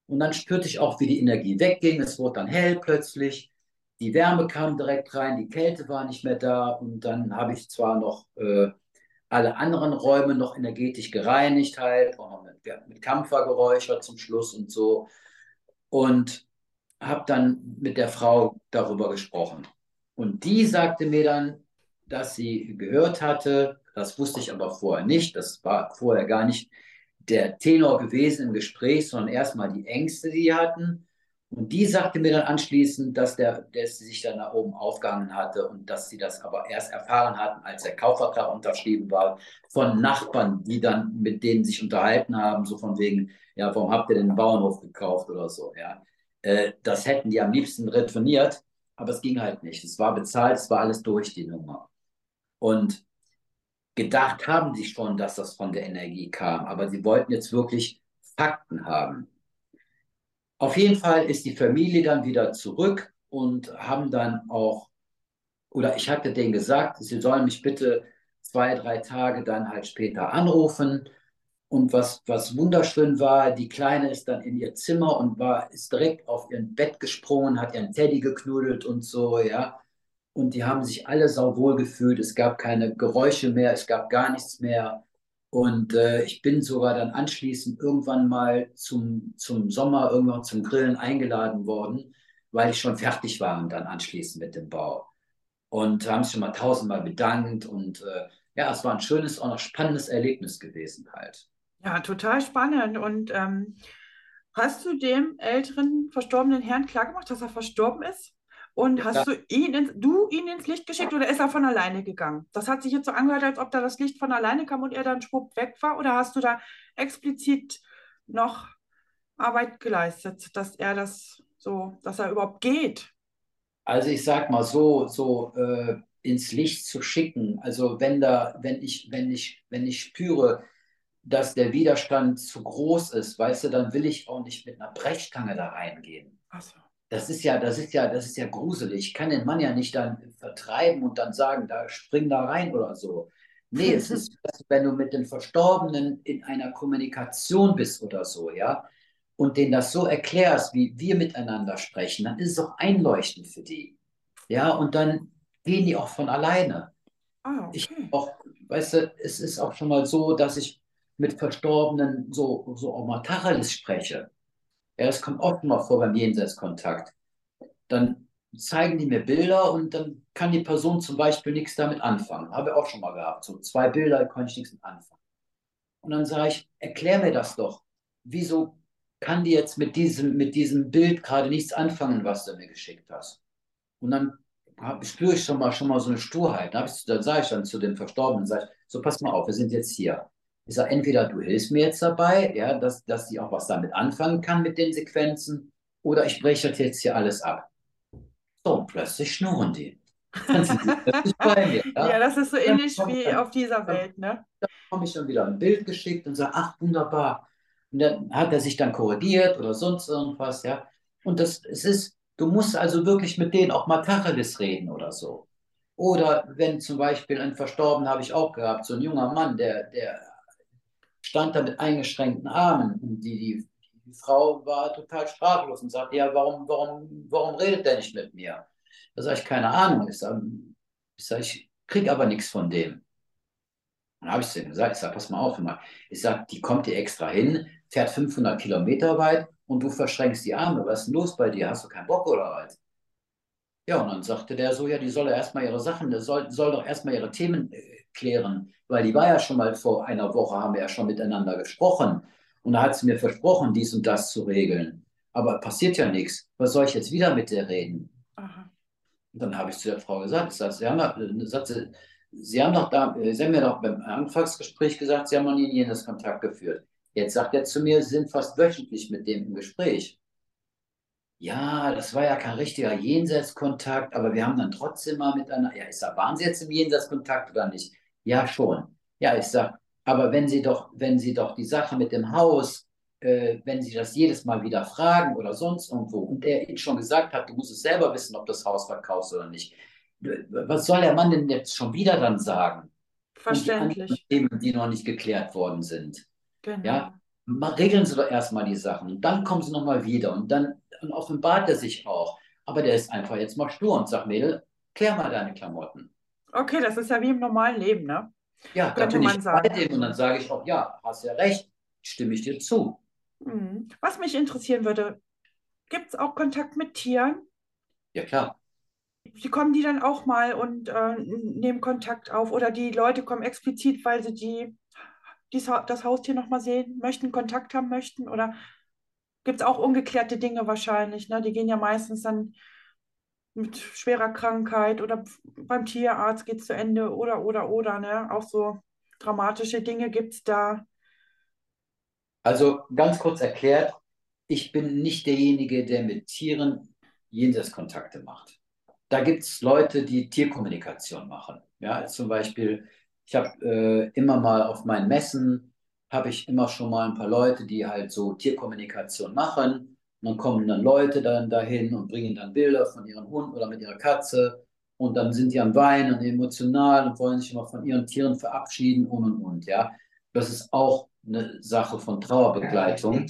Und dann spürte ich auch, wie die Energie wegging. Es wurde dann hell plötzlich. Die Wärme kam direkt rein, die Kälte war nicht mehr da. Und dann habe ich zwar noch äh, alle anderen Räume noch energetisch gereinigt, halt, auch noch mit, mit Kampfer geräuchert zum Schluss und so. Und habe dann mit der Frau darüber gesprochen. Und die sagte mir dann, dass sie gehört hatte, das wusste ich aber vorher nicht, das war vorher gar nicht der Tenor gewesen im Gespräch, sondern erstmal die Ängste, die sie hatten. Und die sagte mir dann anschließend, dass, der, dass sie sich dann da oben aufgehangen hatte und dass sie das aber erst erfahren hatten, als der Kaufvertrag unterschrieben war, von Nachbarn, die dann mit denen sich unterhalten haben, so von wegen, ja, warum habt ihr den Bauernhof gekauft oder so, ja. Äh, das hätten die am liebsten retourniert, aber es ging halt nicht. Es war bezahlt, es war alles durch, die Nummer. Und gedacht haben sie schon, dass das von der Energie kam, aber sie wollten jetzt wirklich Fakten haben. Auf jeden Fall ist die Familie dann wieder zurück und haben dann auch, oder ich hatte denen gesagt, sie sollen mich bitte zwei, drei Tage dann halt später anrufen. Und was, was wunderschön war, die Kleine ist dann in ihr Zimmer und war, ist direkt auf ihr Bett gesprungen, hat ihren Teddy geknuddelt und so, ja und die haben sich alle sauwohl gefühlt. Es gab keine Geräusche mehr, es gab gar nichts mehr. Und äh, ich bin sogar dann anschließend irgendwann mal zum, zum Sommer, irgendwann zum Grillen eingeladen worden, weil ich schon fertig war und dann anschließend mit dem Bau. Und haben sich schon mal tausendmal bedankt. Und äh, ja, es war ein schönes, auch noch spannendes Erlebnis gewesen halt. Ja, total spannend. Und ähm, hast du dem älteren verstorbenen Herrn klargemacht, dass er verstorben ist? Und ja. hast du ihn, ins, du ihn ins Licht geschickt oder ist er von alleine gegangen? Das hat sich jetzt so angehört, als ob da das Licht von alleine kam und er dann schwupp weg war. Oder hast du da explizit noch Arbeit geleistet, dass er das so, dass er überhaupt geht? Also ich sag mal so, so äh, ins Licht zu schicken. Also wenn da, wenn ich, wenn ich, wenn ich spüre, dass der Widerstand zu groß ist, weißt du, dann will ich auch nicht mit einer Brechstange da reingehen. Ach so das ist ja, das ist ja, das ist ja gruselig. Ich kann den Mann ja nicht dann vertreiben und dann sagen, da spring da rein oder so. Nee, es ist, [laughs] wenn du mit den Verstorbenen in einer Kommunikation bist oder so, ja, und denen das so erklärst, wie wir miteinander sprechen, dann ist es auch einleuchtend für die. Ja, und dann gehen die auch von alleine. Ah, okay. Ich auch, weißt du, es ist auch schon mal so, dass ich mit Verstorbenen so, so auch mal Tacheles spreche. Ja, es kommt oft mal vor beim Jenseitskontakt. Dann zeigen die mir Bilder und dann kann die Person zum Beispiel nichts damit anfangen. Habe ich auch schon mal gehabt. So zwei Bilder, da kann ich nichts mit anfangen. Und dann sage ich, erklär mir das doch. Wieso kann die jetzt mit diesem, mit diesem Bild gerade nichts anfangen, was du mir geschickt hast? Und dann spüre ich schon mal, schon mal so eine Sturheit. Dann, dann sage ich dann zu dem Verstorbenen, sage ich, so pass mal auf, wir sind jetzt hier. Ich sage, entweder du hilfst mir jetzt dabei, ja, dass, dass die auch was damit anfangen kann mit den Sequenzen, oder ich breche das jetzt hier alles ab. So, plötzlich schnurren die. Plötzlich [laughs] bei mir. Ja? ja, das ist so ähnlich wie dann, auf dieser Welt, ne? Dann komme ich dann wieder ein Bild geschickt und sage, ach, wunderbar. Und dann hat er sich dann korrigiert oder sonst irgendwas, ja. Und das, es ist, du musst also wirklich mit denen auch mal Tacheles reden oder so. Oder wenn zum Beispiel ein Verstorben habe ich auch gehabt, so ein junger Mann, der, der stand da mit eingeschränkten Armen und die, die, die Frau war total sprachlos und sagte, ja, warum, warum, warum redet der nicht mit mir? Da sage ich, keine Ahnung. Ich sage, ich, sag, ich kriege aber nichts von dem. Dann habe ich zu ihm gesagt, ich sage, pass mal auf, mal. ich sage, die kommt hier extra hin, fährt 500 Kilometer weit und du verschränkst die Arme. Was ist denn los bei dir? Hast du keinen Bock oder was? Ja, und dann sagte der so, ja, die soll ja erstmal ihre Sachen, soll, soll doch erstmal ihre Themen äh, klären, weil die war ja schon mal vor einer Woche, haben wir ja schon miteinander gesprochen und da hat sie mir versprochen, dies und das zu regeln. Aber passiert ja nichts. Was soll ich jetzt wieder mit der reden? Aha. Und dann habe ich zu der Frau gesagt, ich sage, ja, sagte, Sie haben doch da, Sie haben mir doch beim Anfangsgespräch gesagt, Sie haben noch nie einen Jenseitskontakt geführt. Jetzt sagt er zu mir, Sie sind fast wöchentlich mit dem im Gespräch. Ja, das war ja kein richtiger Jenseitskontakt, aber wir haben dann trotzdem mal miteinander. Ja, ich sag, waren Sie jetzt im Jenseitskontakt oder nicht? Ja, schon. Ja, ich sag, aber wenn Sie doch, wenn Sie doch die Sache mit dem Haus, äh, wenn Sie das jedes Mal wieder fragen oder sonst irgendwo und er Ihnen schon gesagt hat, du musst es selber wissen, ob das Haus verkaufst oder nicht. Was soll der Mann denn jetzt schon wieder dann sagen? Verständlich. Die Themen, die noch nicht geklärt worden sind. Genau. Ja, mal regeln Sie doch erstmal die Sachen und dann kommen Sie nochmal wieder und dann und offenbart er sich auch. Aber der ist einfach jetzt mal stur und sagt, Mädel, klär mal deine Klamotten. Okay, das ist ja wie im normalen Leben, ne? Ja, da Könnte bin man ich sagen. bei dem und dann sage ich auch, ja, hast ja recht, stimme ich dir zu. Mhm. Was mich interessieren würde, gibt es auch Kontakt mit Tieren? Ja, klar. Sie kommen die dann auch mal und äh, nehmen Kontakt auf oder die Leute kommen explizit, weil sie die, dies, Ha- das Haustier nochmal sehen möchten, Kontakt haben möchten oder gibt es auch ungeklärte Dinge wahrscheinlich, ne? Die gehen ja meistens dann mit schwerer Krankheit oder beim Tierarzt geht es zu Ende oder oder oder, ne? Auch so dramatische Dinge gibt es da. Also ganz kurz erklärt, ich bin nicht derjenige, der mit Tieren Jenseitskontakte macht. Da gibt es Leute, die Tierkommunikation machen. Ja, zum Beispiel, ich habe äh, immer mal auf meinen Messen, habe ich immer schon mal ein paar Leute, die halt so Tierkommunikation machen. Und dann kommen dann Leute dann dahin und bringen dann Bilder von ihrem Hund oder mit ihrer Katze. Und dann sind die am Weinen und emotional und wollen sich immer von ihren Tieren verabschieden und und und. Ja, das ist auch eine Sache von Trauerbegleitung,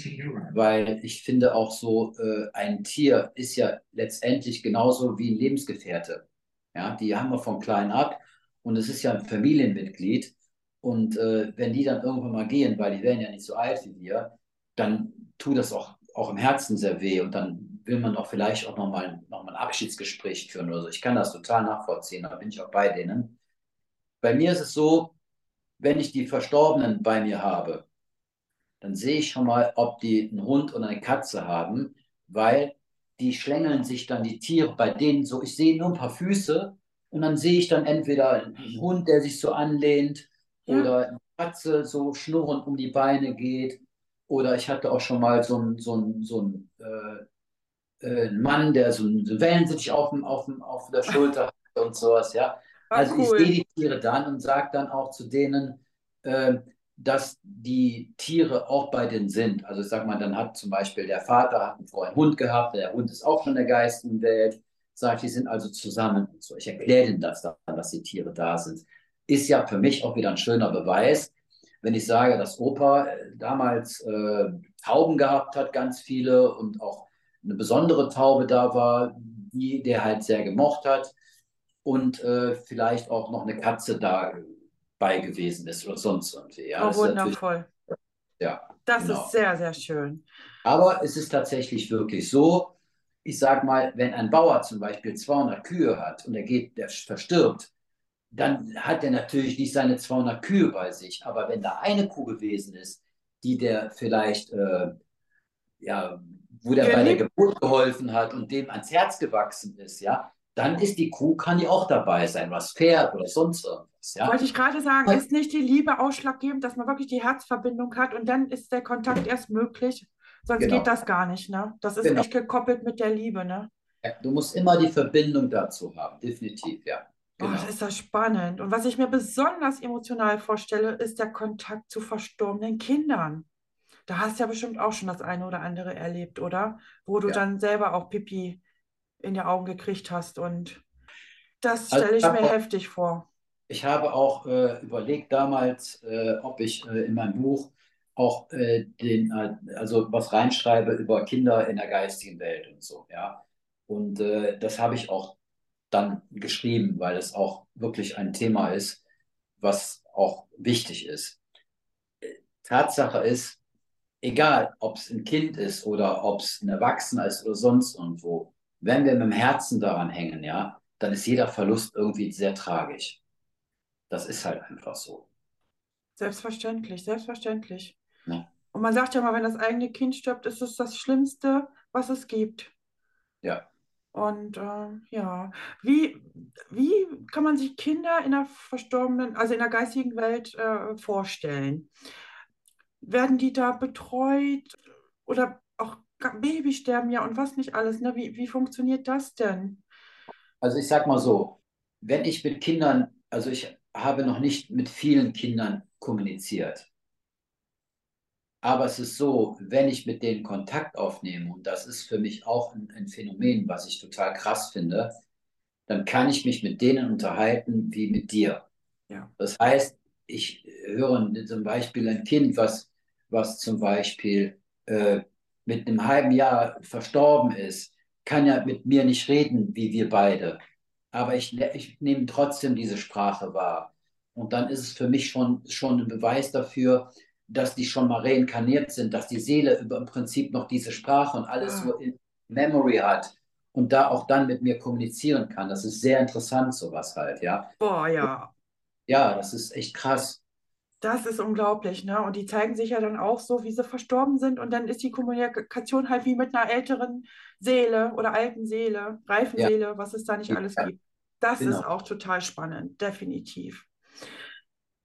weil ich finde auch so, äh, ein Tier ist ja letztendlich genauso wie ein Lebensgefährte. Ja, die haben wir von klein ab und es ist ja ein Familienmitglied. Und äh, wenn die dann irgendwann mal gehen, weil die werden ja nicht so alt wie wir, dann tut das auch, auch im Herzen sehr weh und dann will man auch vielleicht auch nochmal noch mal ein Abschiedsgespräch führen oder so. Ich kann das total nachvollziehen, da bin ich auch bei denen. Bei mir ist es so, wenn ich die Verstorbenen bei mir habe, dann sehe ich schon mal, ob die einen Hund oder eine Katze haben, weil die schlängeln sich dann die Tiere bei denen so, ich sehe nur ein paar Füße und dann sehe ich dann entweder einen Hund, der sich so anlehnt Ja. oder eine Katze so schnurrend um die Beine geht oder ich hatte auch schon mal so einen so einen, so einen, äh, äh, Mann, der so einen Wellensittich auf, dem, auf, dem, auf der Schulter [laughs] hat und sowas, ja. Ah, Also ich cool. sehe die Tiere dann und sage dann auch zu denen, äh, dass die Tiere auch bei denen sind. Also ich sag mal, dann hat zum Beispiel der Vater hat einen Hund gehabt, der Hund ist auch schon in der geistigen Welt, sagt, die sind also zusammen und so. Ich erkläre denen das dann, dass die Tiere da sind. Ist ja für mich auch wieder ein schöner Beweis, wenn ich sage, dass Opa äh, damals äh, Tauben gehabt hat, ganz viele und auch eine besondere Taube da war, die der halt sehr gemocht hat und äh, vielleicht auch noch eine Katze dabei gewesen ist oder sonst irgendwie. Ja, Oh, das wundervoll. ja, Das genau. ist sehr, sehr schön. Aber es ist tatsächlich wirklich so, ich sag mal, wenn ein Bauer zum Beispiel 200 Kühe hat und er geht, der verstirbt, dann hat er natürlich nicht seine 200 Kühe bei sich. Aber wenn da eine Kuh gewesen ist, die der vielleicht, äh, ja, wo der bei der. Geburt geholfen hat und dem ans Herz gewachsen ist, ja, dann ist die Kuh, kann die auch dabei sein, was Pferd oder sonst irgendwas, ja. Wollte ich gerade sagen, Ja. ist nicht die Liebe ausschlaggebend, dass man wirklich die Herzverbindung hat und dann ist der Kontakt erst möglich? Sonst Genau. geht das gar nicht, ne? Das ist Genau. echt gekoppelt mit der Liebe, ne? Ja, Du musst immer die Verbindung dazu haben, definitiv, ja. Oh, Genau. das ist das spannend. Und was ich mir besonders emotional vorstelle, ist der Kontakt zu verstorbenen Kindern. Da hast du ja bestimmt auch schon das eine oder andere erlebt, oder? Wo du Ja. dann selber auch Pipi in die Augen gekriegt hast. Und das Also stelle ich hab mir heftig vor. Ich habe auch äh, überlegt damals, äh, ob ich äh, in meinem Buch auch äh, den, äh, also was reinschreibe über Kinder in der geistigen Welt und so, ja. Und äh, das habe ich auch dann geschrieben, weil es auch wirklich ein Thema ist, was auch wichtig ist. Tatsache ist, egal ob es ein Kind ist oder ob es ein Erwachsener ist oder sonst irgendwo, wenn wir mit dem Herzen daran hängen, ja, dann ist jeder Verlust irgendwie sehr tragisch. Das ist halt einfach so. Selbstverständlich, selbstverständlich. Ja. Und man sagt ja mal, wenn das eigene Kind stirbt, ist es das Schlimmste, was es gibt. Ja. Und äh, ja, wie, wie kann man sich Kinder in der verstorbenen, also in der geistigen Welt äh, vorstellen? Werden die da betreut oder auch Babysterben ja und was nicht alles, ne? Wie, wie funktioniert das denn? Also ich sag mal so, wenn ich mit Kindern, also ich habe noch nicht mit vielen Kindern kommuniziert. Aber es ist so, wenn ich mit denen Kontakt aufnehme, und das ist für mich auch ein, ein Phänomen, was ich total krass finde, dann kann ich mich mit denen unterhalten wie mit dir. Ja. Das heißt, ich höre zum Beispiel ein Kind, was, was zum Beispiel äh, mit einem halben Jahr verstorben ist, kann ja mit mir nicht reden, wie wir beide. Aber ich, ich nehme trotzdem diese Sprache wahr. Und dann ist es für mich schon, schon ein Beweis dafür, dass die schon mal reinkarniert sind, dass die Seele im Prinzip noch diese Sprache und alles Ah, so in Memory hat und da auch dann mit mir kommunizieren kann. Das ist sehr interessant, sowas halt, ja. boah, ja, Ja, das ist echt krass. das ist unglaublich, ne? Und die zeigen sich ja dann auch so, wie sie verstorben sind. Und dann ist die Kommunikation halt wie mit einer älteren Seele oder alten Seele, reifen Ja, Seele, was es da nicht alles ja, gibt. Das ist genau. auch total spannend, definitiv.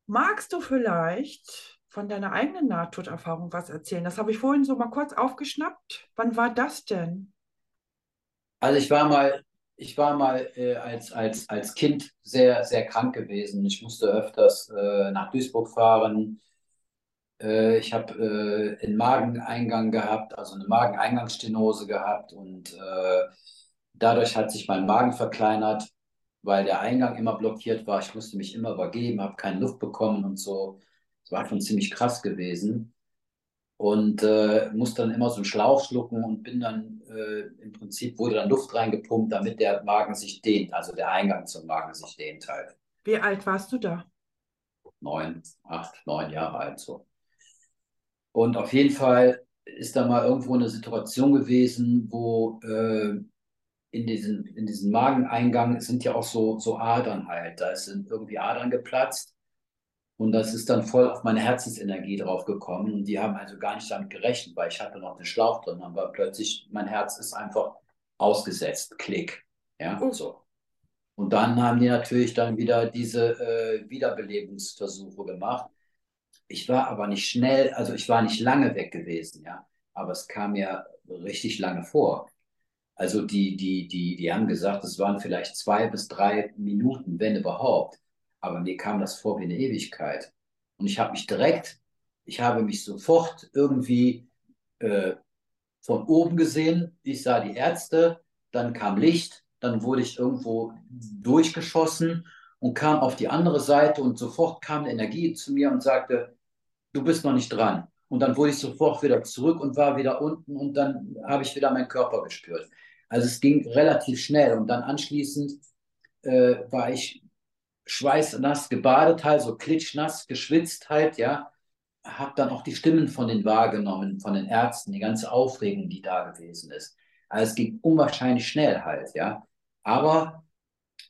Magst du vielleicht von deiner eigenen Nahtoderfahrung was erzählen? Das habe ich vorhin so mal kurz aufgeschnappt. Wann war das denn? Also ich war mal, ich war mal äh, als, als, als Kind sehr, sehr krank gewesen. Ich musste öfters äh, nach Duisburg fahren. Äh, ich habe äh, einen Mageneingang gehabt, also eine Mageneingangsstenose gehabt und äh, dadurch hat sich mein Magen verkleinert, weil der Eingang immer blockiert war. Ich musste mich immer übergeben, habe keine Luft bekommen und so. Das war schon ziemlich krass gewesen und äh, musste dann immer so einen Schlauch schlucken und bin dann äh, im Prinzip wurde dann Luft reingepumpt, damit der Magen sich dehnt, also der Eingang zum Magen sich dehnt halt. Wie alt warst du da? Neun, acht, neun Jahre alt so. Und auf jeden Fall ist da mal irgendwo eine Situation gewesen, wo äh, in diesen, in diesen Mageneingang sind ja auch so, so Adern halt. Da sind irgendwie Adern geplatzt und das ist dann voll auf meine Herzensenergie drauf gekommen. Und die haben also gar nicht damit gerechnet, weil ich hatte noch den Schlauch drin, aber plötzlich mein Herz ist einfach ausgesetzt. Klick. Ja, Oh, so. Und dann haben die natürlich dann wieder diese äh, Wiederbelebungsversuche gemacht. Ich war aber nicht schnell, also ich war nicht lange weg gewesen, ja. Aber es kam mir richtig lange vor. Also die, die, die, die haben gesagt, es waren vielleicht zwei bis drei Minuten, wenn überhaupt. Aber mir kam das vor wie eine Ewigkeit. Und ich habe mich direkt, ich habe mich sofort irgendwie äh, von oben gesehen. Ich sah die Ärzte, dann kam Licht, dann wurde ich irgendwo durchgeschossen und kam auf die andere Seite und sofort kam eine Energie zu mir und sagte, du bist noch nicht dran. Und dann wurde ich sofort wieder zurück und war wieder unten und dann habe ich wieder meinen Körper gespürt. Also es ging relativ schnell und dann anschließend äh, war ich schweißnass gebadet halt, so klitschnass geschwitzt halt, ja. Habe dann auch die Stimmen von den wahrgenommen, von den Ärzten, die ganze Aufregung, die da gewesen ist. Also es ging unwahrscheinlich schnell halt, ja. Aber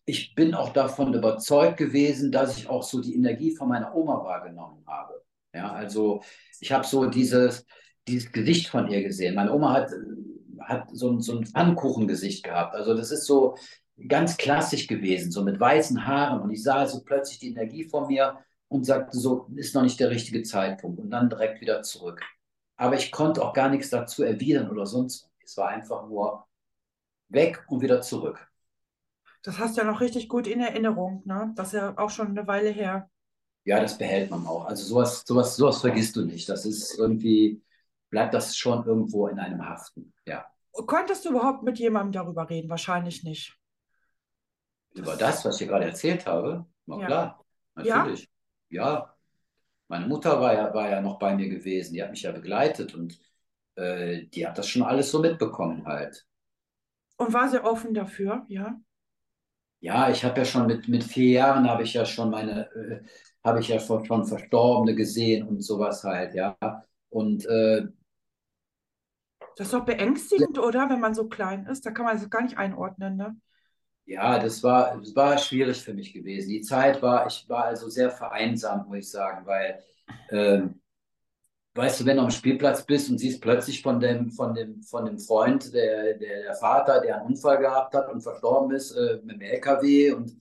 ich bin auch davon überzeugt gewesen, dass ich auch so die Energie von meiner Oma wahrgenommen habe. Ja, also ich habe so dieses, dieses Gesicht von ihr gesehen. Meine Oma hat, hat so so ein Pfannkuchengesicht gehabt. Also das ist so ganz klassisch gewesen, so mit weißen Haaren. Und ich sah also plötzlich die Energie von mir und sagte so, ist noch nicht der richtige Zeitpunkt. Und dann direkt wieder zurück. Aber ich konnte auch gar nichts dazu erwidern oder sonst. Es war einfach nur weg und wieder zurück. das hast du ja noch richtig gut in Erinnerung, ne? Das ist ja auch schon eine Weile her. Ja, das behält man auch. Also sowas, sowas, sowas vergisst du nicht. Das ist irgendwie, bleibt das schon irgendwo in einem haften. Ja. Konntest du überhaupt mit jemandem darüber reden? Wahrscheinlich nicht. Über Das, das, was ich gerade erzählt habe, na ja. klar, Ja? natürlich. Ja, meine Mutter war ja, war ja noch bei mir gewesen, die hat mich ja begleitet und äh, die hat das schon alles so mitbekommen halt. Und war sie offen dafür? Ja. Ja, ich habe ja schon mit, mit vier Jahren habe ich ja schon meine, äh, habe ich ja schon, schon Verstorbene gesehen und sowas halt, ja. Und äh, Das ist doch beängstigend, oder? Wenn man so klein ist. Da kann man es gar nicht einordnen, ne? Ja, das war, das war schwierig für mich gewesen. Die Zeit war, ich war also sehr vereinsamt, muss ich sagen, weil ähm, weißt du, wenn du am Spielplatz bist und siehst plötzlich von dem, von dem, von dem Freund, der, der, der Vater, der einen Unfall gehabt hat und verstorben ist äh, mit dem LKW und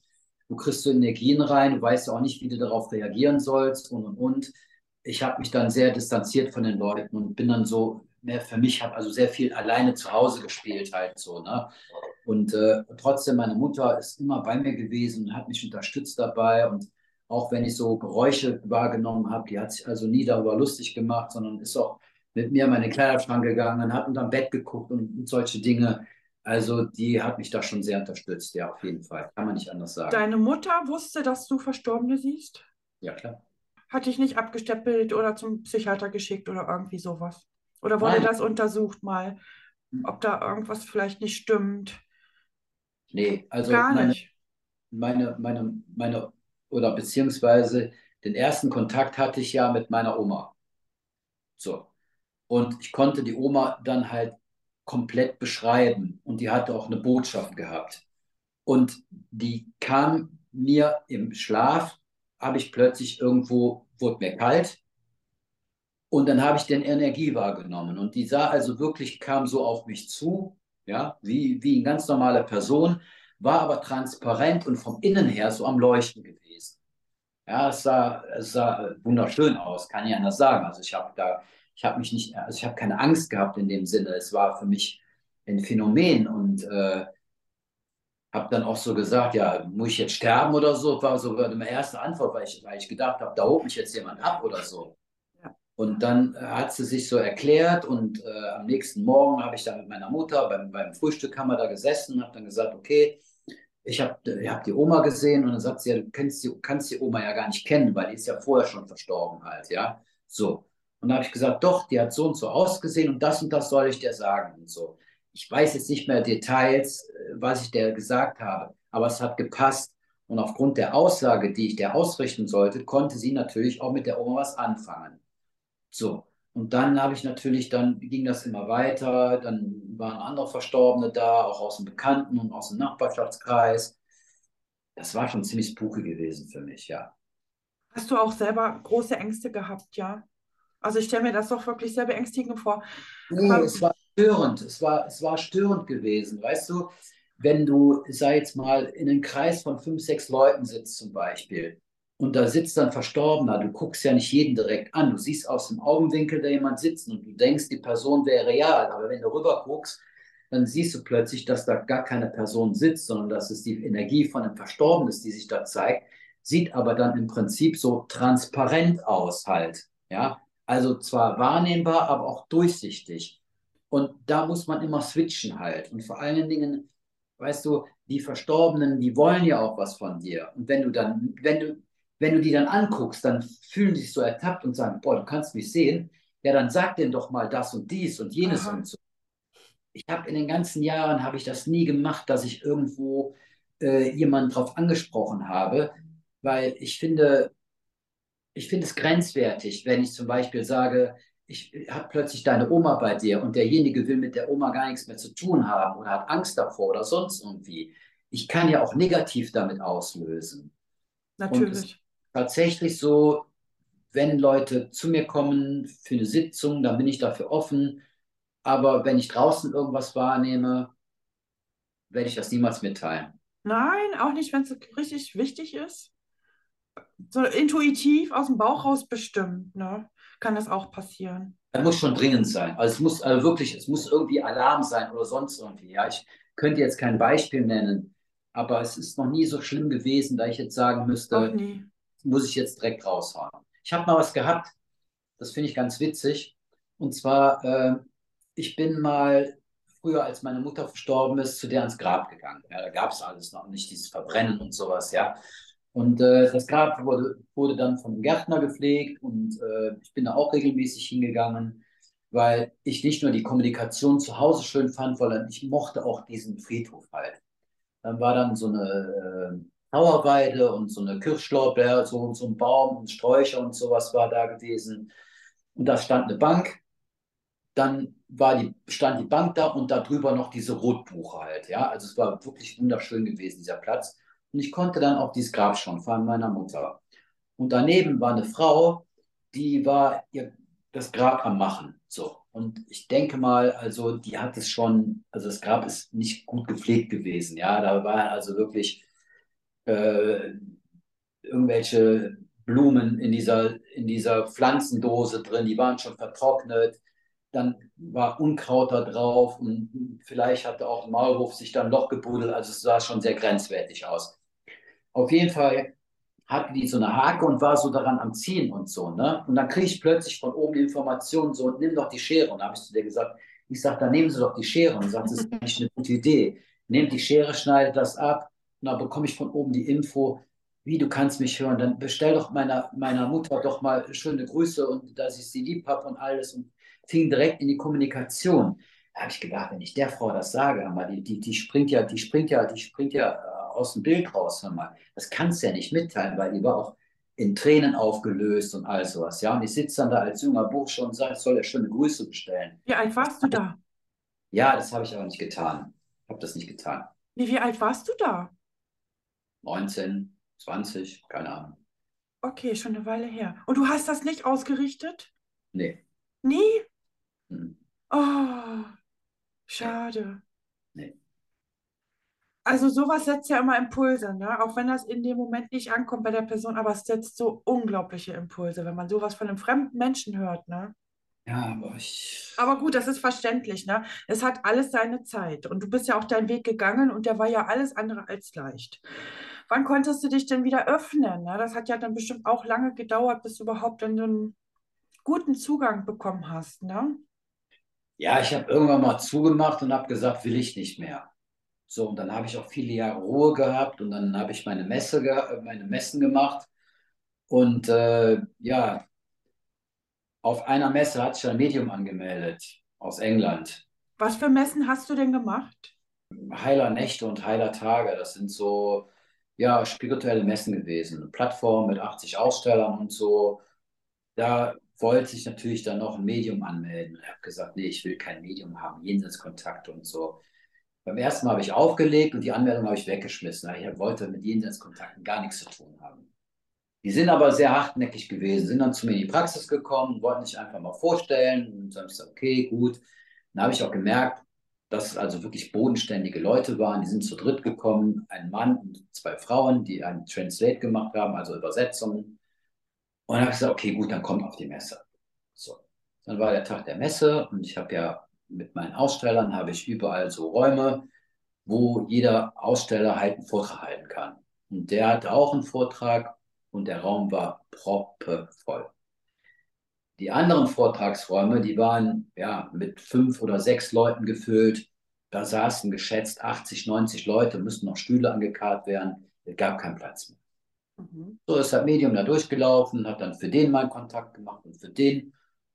du kriegst so Energien rein, du weißt auch nicht, wie du darauf reagieren sollst und und und. Ich habe mich dann sehr distanziert von den Leuten und bin dann so mehr für mich, habe also sehr viel alleine zu Hause gespielt halt so. Ne? Und äh, trotzdem, meine Mutter ist immer bei mir gewesen und hat mich unterstützt dabei und auch wenn ich so Geräusche wahrgenommen habe, die hat sich also nie darüber lustig gemacht, sondern ist auch mit mir in meine Kleiderschrank gegangen, hat unterm Bett geguckt und, und solche Dinge. Also die hat mich da schon sehr unterstützt, ja, auf jeden Fall. Kann man nicht anders sagen. Deine Mutter wusste, dass du Verstorbene siehst? Ja, klar. Hat dich nicht abgestempelt oder zum Psychiater geschickt oder irgendwie sowas? Oder wurde Nein. das untersucht mal, ob da irgendwas vielleicht nicht stimmt? Nee, also Gar meine, nicht. meine, meine, meine, oder beziehungsweise den ersten Kontakt hatte ich ja mit meiner Oma. So. Und ich konnte die Oma dann halt komplett beschreiben und die hatte auch eine Botschaft gehabt. Und die kam mir im Schlaf, habe ich plötzlich irgendwo, wurde mir kalt und dann habe ich den Energie wahrgenommen. Und die sah also wirklich, kam so auf mich zu, ja, wie, wie eine ganz normale Person, war aber transparent und vom Innen her so am Leuchten gewesen. Ja, es sah, es sah wunderschön aus, kann ich anders sagen. Also ich habe da, ich habe mich nicht, also ich habe keine Angst gehabt in dem Sinne. Es war für mich ein Phänomen und äh, habe dann auch so gesagt, ja, muss ich jetzt sterben oder so? War so meine erste Antwort, weil ich, weil ich gedacht habe, da holt mich jetzt jemand ab oder so. Und dann hat sie sich so erklärt und äh, am nächsten Morgen habe ich dann mit meiner Mutter beim, beim Frühstück haben wir da gesessen und habe dann gesagt, okay, ich habe ich hab die Oma gesehen und dann sagt sie, ja, du kennst die, kannst die Oma ja gar nicht kennen, weil die ist ja vorher schon verstorben halt, ja. So. Und da habe ich gesagt, doch, die hat so und so ausgesehen und das und das soll ich dir sagen und so. Ich weiß jetzt nicht mehr Details, äh, was ich der gesagt habe, aber es hat gepasst. Und aufgrund der Aussage, die ich der ausrichten sollte, konnte sie natürlich auch mit der Oma was anfangen. So. Und dann habe ich natürlich, dann ging das immer weiter, dann waren andere Verstorbene da, auch aus dem Bekannten- und aus dem Nachbarschaftskreis. Das war schon ziemlich spooky gewesen für mich, ja. Hast du auch selber große Ängste gehabt, ja? Also ich stelle mir das doch wirklich sehr beängstigend vor. Nee, Aber es war störend, es war, es war störend gewesen, weißt du, wenn du, sei jetzt mal, in einem Kreis von fünf, sechs Leuten sitzt zum Beispiel und da sitzt dann Verstorbener, du guckst ja nicht jeden direkt an, du siehst aus dem Augenwinkel da jemand sitzen und du denkst, die Person wäre real, aber wenn du rüber guckst, dann siehst du plötzlich, dass da gar keine Person sitzt, sondern dass es die Energie von einem Verstorbenen ist, die sich da zeigt, sieht aber dann im Prinzip so transparent aus halt, ja, also zwar wahrnehmbar, aber auch durchsichtig. Und da muss man immer switchen halt. Und vor allen Dingen, weißt du, die Verstorbenen, die wollen ja auch was von dir. Und wenn du dann, wenn du, wenn du die dann anguckst, dann fühlen die sich so ertappt und sagen, boah, du kannst mich sehen. Ja, dann sag denen doch mal das und dies und jenes Aha. und so. Ich habe in den ganzen Jahren, habe ich das nie gemacht, dass ich irgendwo äh, jemanden drauf angesprochen habe, weil ich finde, ich finde es grenzwertig, wenn ich zum Beispiel sage, ich habe plötzlich deine Oma bei dir und derjenige will mit der Oma gar nichts mehr zu tun haben oder hat Angst davor oder sonst irgendwie. Ich kann ja auch negativ damit auslösen. Natürlich. Tatsächlich so, wenn Leute zu mir kommen für eine Sitzung, dann bin ich dafür offen. Aber wenn ich draußen irgendwas wahrnehme, werde ich das niemals mitteilen. Nein, auch nicht, wenn es richtig wichtig ist. So intuitiv aus dem Bauch raus bestimmt, ne? Kann das auch passieren. Das muss schon dringend sein. Also es muss also wirklich, es muss irgendwie Alarm sein oder sonst irgendwie. Ja, ich könnte jetzt kein Beispiel nennen, aber es ist noch nie so schlimm gewesen, da ich jetzt sagen müsste, nie. Muss ich jetzt direkt raushauen. Ich habe mal was gehabt, das finde ich ganz witzig. Und zwar, äh, ich bin mal früher, als meine Mutter verstorben ist, zu der ans Grab gegangen. Ja, da gab es alles noch nicht, dieses Verbrennen und sowas, ja. Und äh, das Grab wurde, wurde dann vom Gärtner gepflegt und äh, ich bin da auch regelmäßig hingegangen, weil ich nicht nur die Kommunikation zu Hause schön fand, sondern ich mochte auch diesen Friedhof halt. Dann war dann so eine Trauerweide und so eine Kirschlorbeer, so, so ein Baum und Sträucher und sowas war da gewesen. Und da stand eine Bank, dann war die, stand die Bank da und da drüber noch diese Rotbuche halt, ja. Also es war wirklich wunderschön gewesen, dieser Platz. Und ich konnte dann auf dieses Grab schauen von meiner Mutter. Und daneben war eine Frau, die war, ihr das Grab am Machen. So. Und ich denke mal, also die hat es schon, also das Grab ist nicht gut gepflegt gewesen. Ja, da war also wirklich äh, irgendwelche Blumen in dieser, in dieser Pflanzendose drin, die waren schon vertrocknet. Dann war Unkraut da drauf und vielleicht hatte auch Maulwurf sich dann Loch gebuddelt. Also es sah schon sehr grenzwertig aus. Auf jeden Fall hatte die so eine Hake und war so daran am Ziehen und so. Ne? Und dann kriege ich plötzlich von oben die Information so, nimm doch die Schere. Und da habe ich zu dir gesagt, ich sage, dann nehmen Sie doch die Schere. Und sagt, das ist eigentlich eine gute Idee. Nehmt die Schere, schneidet das ab. Und dann bekomme ich von oben die Info, wie, du kannst mich hören. Dann bestell doch meiner, meiner Mutter doch mal schöne Grüße und dass ich sie lieb habe und alles. Und fing direkt in die Kommunikation. Da habe ich gedacht, wenn ich der Frau das sage, die, die, die springt ja, die springt ja, die springt ja aus dem Bild raus. Hör mal. Das kannst du ja nicht mitteilen, weil die war auch in Tränen aufgelöst und all sowas. Ja, und ich sitze dann da als junger Bursche und sage, ich soll ja schöne Grüße bestellen. Wie alt warst du da? Ja, das habe ich aber nicht getan. Ich habe das nicht getan. Wie, wie alt warst du da? 19, 20, keine Ahnung. Okay, schon eine Weile her. Und du hast das nicht ausgerichtet? Nee. Nie? Hm. Oh, schade. Nee. Also sowas setzt ja immer Impulse, ne? Auch wenn das in dem Moment nicht ankommt bei der Person, aber es setzt so unglaubliche Impulse, wenn man sowas von einem fremden Menschen hört, ne? Ja, aber ich. Aber gut, das ist verständlich, ne? Es hat alles seine Zeit und du bist ja auch deinen Weg gegangen und der war ja alles andere als leicht. Wann konntest du dich denn wieder öffnen? Ne? Das hat ja dann bestimmt auch lange gedauert, bis du überhaupt dann so einen guten Zugang bekommen hast, ne? Ja, ich habe irgendwann mal zugemacht und habe gesagt, will ich nicht mehr. So, und dann habe ich auch viele Jahre Ruhe gehabt und dann habe ich meine Messe, meine Messen gemacht. Und äh, ja, auf einer Messe hat sich ein Medium angemeldet aus England. Was für Messen hast du denn gemacht? Heiler Nächte und Heiler Tage. Das sind so ja, spirituelle Messen gewesen. Eine Plattform mit 80 Ausstellern und so. Da wollte sich natürlich dann noch ein Medium anmelden. Ich habe gesagt, nee, ich will kein Medium haben, Jenseitskontakt und so. Beim ersten Mal habe ich aufgelegt und die Anmeldung habe ich weggeschmissen. Ich wollte mit Jenseitskontakten gar nichts zu tun haben. Die sind aber sehr hartnäckig gewesen, sind dann zu mir in die Praxis gekommen, wollten sich einfach mal vorstellen. Und dann ich gesagt, okay, gut. Dann habe ich auch gemerkt, dass es also wirklich bodenständige Leute waren. Die sind zu dritt gekommen, ein Mann und zwei Frauen, die ein Translate gemacht haben, also Übersetzungen. Und dann habe ich gesagt, okay, gut, dann kommt auf die Messe. So. Dann war der Tag der Messe und ich habe ja mit meinen Ausstellern habe ich überall so Räume, wo jeder Aussteller halt einen Vortrag halten kann. Und der hatte auch einen Vortrag und der Raum war proppevoll. Die anderen Vortragsräume, die waren ja mit fünf oder sechs Leuten gefüllt. Da saßen geschätzt 80, 90 Leute, müssten noch Stühle angekarrt werden. Es gab keinen Platz mehr. Mhm. So ist das Medium da durchgelaufen, hat dann für den mal Kontakt gemacht und für den.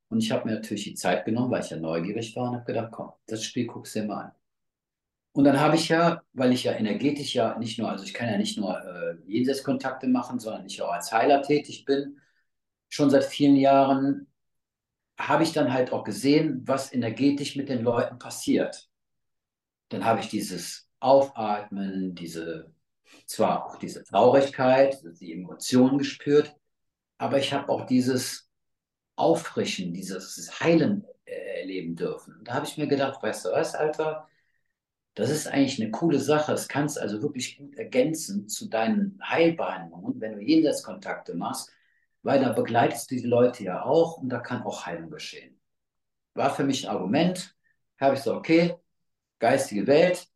Und ich habe mir natürlich die Zeit genommen, weil ich ja neugierig war und habe gedacht, komm, das Spiel guckst du dir mal an. Und dann habe ich ja, weil ich ja energetisch ja nicht nur, also ich kann ja nicht nur äh, Jenseitskontakte machen, sondern ich auch als Heiler tätig bin, schon seit vielen Jahren, habe ich dann halt auch gesehen, was energetisch mit den Leuten passiert. Dann habe ich dieses Aufatmen, diese, zwar auch diese Traurigkeit, die Emotionen gespürt, aber ich habe auch dieses Auffrischen, dieses Heilen äh, erleben dürfen. Da habe ich mir gedacht, weißt du was, Alter, das ist eigentlich eine coole Sache. Das kannst also wirklich gut ergänzen zu deinen Heilbehandlungen, wenn du Jenseitskontakte machst, weil da begleitest du die Leute ja auch und da kann auch Heilung geschehen. War für mich ein Argument. Habe ich so, okay, geistige Welt,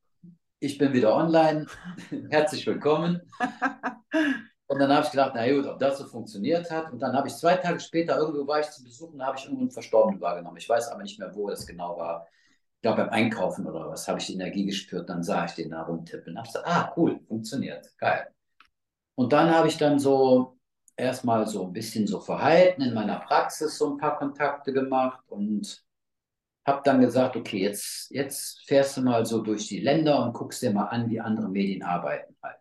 ich bin wieder online. [laughs] Herzlich willkommen. [laughs] Und dann habe ich gedacht, na gut, ob das so funktioniert hat. Und dann habe ich zwei Tage später, irgendwo war ich zu besuchen, da habe ich irgendeinen Verstorbenen wahrgenommen. Ich weiß aber nicht mehr, wo das genau war. Ich glaube, beim Einkaufen oder was habe ich die Energie gespürt. Dann sah ich den da rumtippeln. Und habe gesagt, ah, cool, funktioniert, geil. Und dann habe ich dann so erstmal so ein bisschen so verhalten in meiner Praxis, so ein paar Kontakte gemacht und habe dann gesagt, okay, jetzt, jetzt fährst du mal so durch die Länder und guckst dir mal an, wie andere Medien arbeiten halt.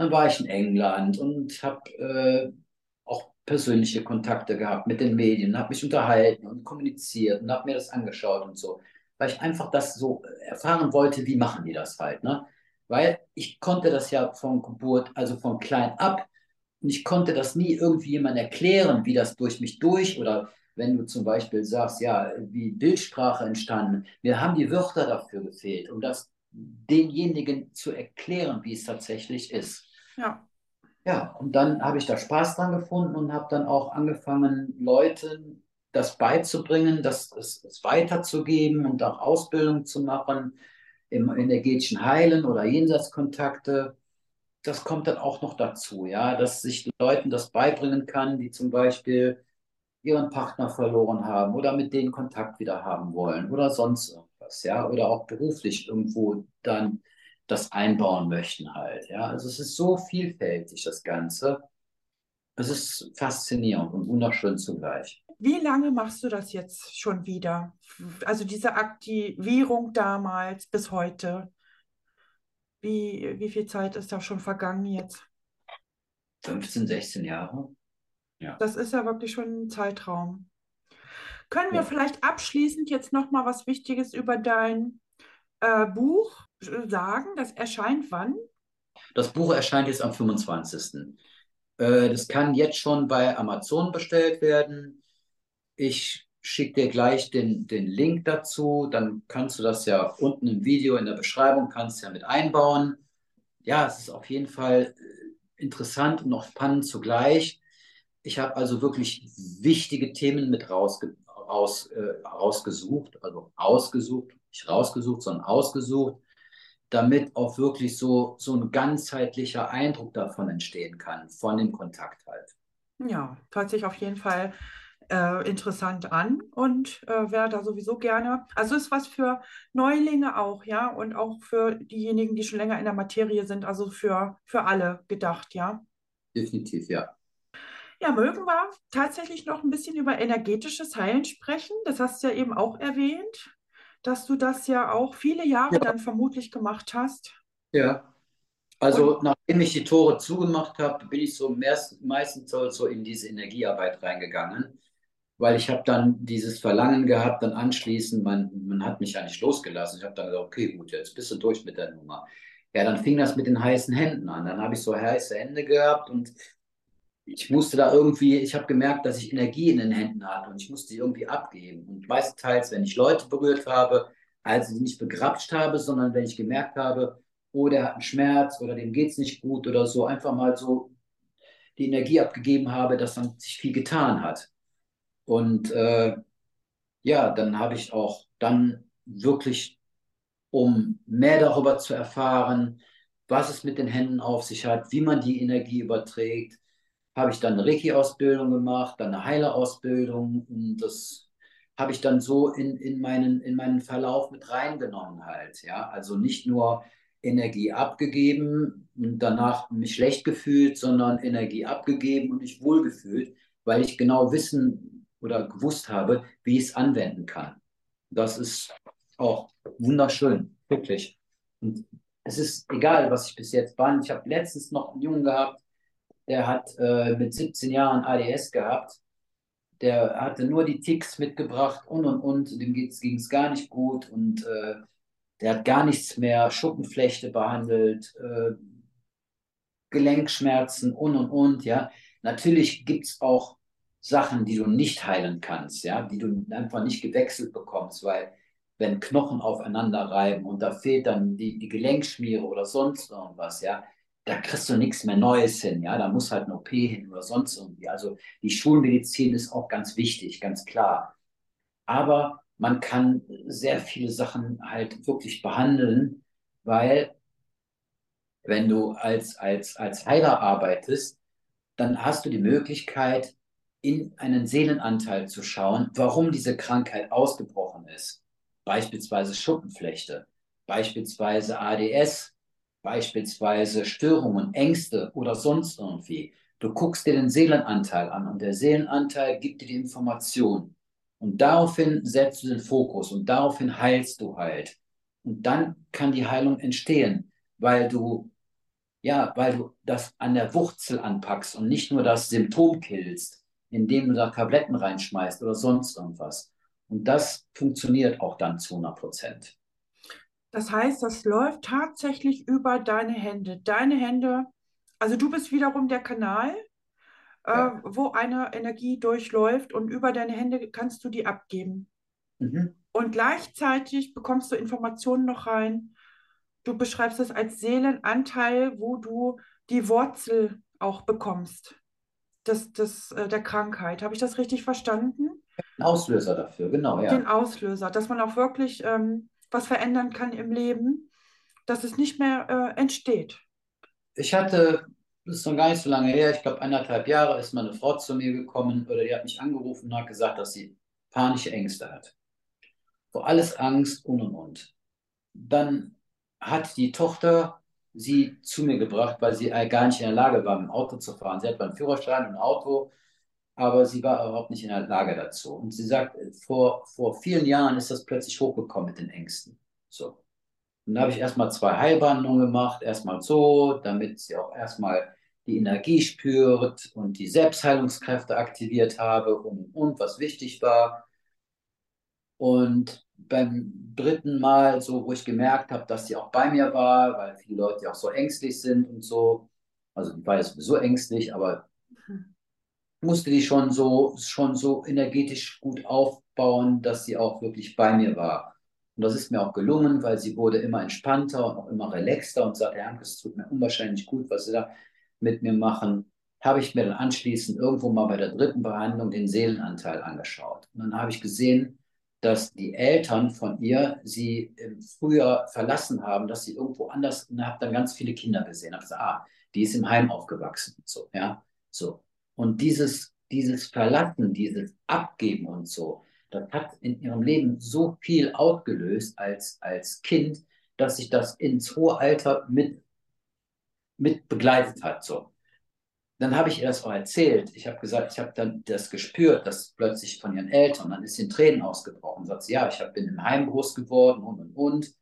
Dann war ich in England und habe äh, auch persönliche Kontakte gehabt mit den Medien, habe mich unterhalten und kommuniziert und habe mir das angeschaut und so, weil ich einfach das so erfahren wollte, wie machen die das halt, ne? Weil ich konnte das ja von Geburt, also von klein ab, und ich konnte das nie irgendwie jemand erklären, wie das durch mich durch oder wenn du zum Beispiel sagst, ja, wie Bildsprache entstanden, mir haben die Wörter dafür gefehlt, um das denjenigen zu erklären, wie es tatsächlich ist. Ja. Ja, und dann habe ich da Spaß dran gefunden und habe dann auch angefangen, Leuten das beizubringen, das, es, es weiterzugeben und auch Ausbildung zu machen im energetischen Heilen oder Jenseitskontakte. Das kommt dann auch noch dazu, ja, dass sich Leuten das beibringen kann, die zum Beispiel ihren Partner verloren haben oder mit denen Kontakt wieder haben wollen oder sonst irgendwas, ja, oder auch beruflich irgendwo dann das einbauen möchten halt. Ja, also es ist so vielfältig, das Ganze. Es ist faszinierend und wunderschön zugleich. Wie lange machst du das jetzt schon wieder? Also diese Aktivierung damals bis heute. Wie, wie viel Zeit ist da schon vergangen jetzt? 15, 16 Jahre. Ja. Das ist ja wirklich schon ein Zeitraum. Können wir ja. vielleicht abschließend jetzt noch mal was Wichtiges über dein äh, Buch sagen? Das erscheint wann? Das Buch erscheint jetzt am 25. Äh, das kann jetzt schon bei Amazon bestellt werden. Ich schicke dir gleich den, den Link dazu. Dann kannst du das ja unten im Video in der Beschreibung kannst ja mit einbauen. Ja, es ist auf jeden Fall äh, interessant und auch spannend zugleich. Ich habe also wirklich wichtige Themen mit rausge raus, äh, rausgesucht, also ausgesucht, nicht rausgesucht, sondern ausgesucht, damit auch wirklich so, so ein ganzheitlicher Eindruck davon entstehen kann, von dem Kontakt halt. Ja, hört sich auf jeden Fall äh, interessant an und äh, wäre da sowieso gerne. Also ist was für Neulinge auch, ja, und auch für diejenigen, die schon länger in der Materie sind, also für, für alle gedacht, ja. Definitiv, ja. Ja, mögen wir tatsächlich noch ein bisschen über energetisches Heilen sprechen. Das hast du ja eben auch erwähnt dass du das ja auch viele Jahre ja. dann vermutlich gemacht hast. Ja. Also Und, nachdem ich die Tore zugemacht habe, bin ich so meistens so in diese Energiearbeit reingegangen, weil ich habe dann dieses Verlangen gehabt, dann anschließend, man, man hat mich ja nicht losgelassen. Ich habe dann gesagt, okay, gut, jetzt bist du durch mit der Nummer. Ja, dann fing das mit den heißen Händen an. Dann habe ich so heiße Hände gehabt und ich musste da irgendwie, ich habe gemerkt, dass ich Energie in den Händen hatte und ich musste die irgendwie abgeben. Und meistenteils, wenn ich Leute berührt habe, also nicht begrapscht habe, sondern wenn ich gemerkt habe, oh, der hat einen Schmerz oder dem geht es nicht gut oder so, einfach mal so die Energie abgegeben habe, dass dann sich viel getan hat. Und äh, ja, dann habe ich auch dann wirklich, um mehr darüber zu erfahren, was es mit den Händen auf sich hat, wie man die Energie überträgt, habe ich dann eine Reiki-Ausbildung gemacht, dann eine Heilerausbildung und das habe ich dann so in, in, meinen, in meinen Verlauf mit reingenommen halt. Ja? Also nicht nur Energie abgegeben und danach mich schlecht gefühlt, sondern Energie abgegeben und mich wohlgefühlt, weil ich genau wissen oder gewusst habe, wie ich es anwenden kann. Das ist auch wunderschön, wirklich. Und es ist egal, was ich bis jetzt war. Ich habe letztens noch einen Jungen gehabt, der hat äh, mit 17 Jahren ADS gehabt. Der hatte nur die Ticks mitgebracht und und und. Dem ging es gar nicht gut und äh, der hat gar nichts mehr, Schuppenflechte behandelt, äh, Gelenkschmerzen und und und. Ja, natürlich gibt es auch Sachen, die du nicht heilen kannst, ja, die du einfach nicht gewechselt bekommst, weil wenn Knochen aufeinander reiben und da fehlt dann die, die Gelenkschmiere oder sonst irgendwas, ja, da kriegst du nichts mehr Neues hin, ja, da muss halt eine OP hin oder sonst irgendwie. Also die Schulmedizin ist auch ganz wichtig, ganz klar. Aber man kann sehr viele Sachen halt wirklich behandeln, weil wenn du als, als, als Heiler arbeitest, dann hast du die Möglichkeit, in einen Seelenanteil zu schauen, warum diese Krankheit ausgebrochen ist. Beispielsweise Schuppenflechte, beispielsweise ADS, beispielsweise Störungen, Ängste oder sonst irgendwie. Du guckst dir den Seelenanteil an und der Seelenanteil gibt dir die Information. Und daraufhin setzt du den Fokus und daraufhin heilst du halt. Und dann kann die Heilung entstehen, weil du, ja, weil du das an der Wurzel anpackst und nicht nur das Symptom killst, indem du da Tabletten reinschmeißt oder sonst irgendwas. Und das funktioniert auch dann zu 100 Prozent. Das heißt, das läuft tatsächlich über deine Hände. Deine Hände, also du bist wiederum der Kanal äh, Ja. wo eine Energie durchläuft und über deine Hände kannst du die abgeben. Mhm. Und gleichzeitig bekommst du Informationen noch rein. Du beschreibst es als Seelenanteil, wo du die Wurzel auch bekommst des, des, äh, der Krankheit. Habe ich das richtig verstanden? Ein Auslöser dafür, genau, Den ja. Auslöser, dass man auch wirklich ähm, was verändern kann im Leben, dass es nicht mehr äh, entsteht. Ich hatte, das ist noch gar nicht so lange her, ich glaube anderthalb Jahre, ist mal eine Frau zu mir gekommen oder die hat mich angerufen und hat gesagt, dass sie panische Ängste hat. Vor alles Angst und und und. Dann hat die Tochter sie zu mir gebracht, weil sie gar nicht in der Lage war, mit dem Auto zu fahren. Sie hat beim Führerschein ein Auto, aber sie war überhaupt nicht in der Lage dazu. Und sie sagt, vor, vor vielen Jahren ist das plötzlich hochgekommen mit den Ängsten. So. Und da habe ich erstmal zwei Heilbehandlungen gemacht, erstmal so, damit sie auch erstmal die Energie spürt und die Selbstheilungskräfte aktiviert habe und, und was wichtig war. Und beim dritten Mal, so wo ich gemerkt habe, dass sie auch bei mir war, weil viele Leute ja auch so ängstlich sind und so, also die war ja sowieso ängstlich, aber musste die schon so, schon so energetisch gut aufbauen, dass sie auch wirklich bei mir war. Und das ist mir auch gelungen, weil sie wurde immer entspannter und auch immer relaxter und sagte, Herr es tut mir unwahrscheinlich gut, was Sie da mit mir machen. Habe ich mir dann anschließend irgendwo mal bei der dritten Behandlung den Seelenanteil angeschaut. Und dann habe ich gesehen, dass die Eltern von ihr sie im Frühjahr verlassen haben, dass sie irgendwo anders, und habe dann ganz viele Kinder gesehen. Habe gesagt, ah, die ist im Heim aufgewachsen und so, ja, so. Und dieses, dieses Verlassen, dieses Abgeben und so, das hat in ihrem Leben so viel ausgelöst als, als Kind, dass sich das ins hohe Alter mit, mit begleitet hat, so dann habe ich ihr das auch erzählt. Ich habe gesagt, ich habe dann das gespürt, dass plötzlich von ihren Eltern, dann ist sie in Tränen ausgebrochen. Sagt sie, ja, ich hab, bin im Heim groß geworden und und und.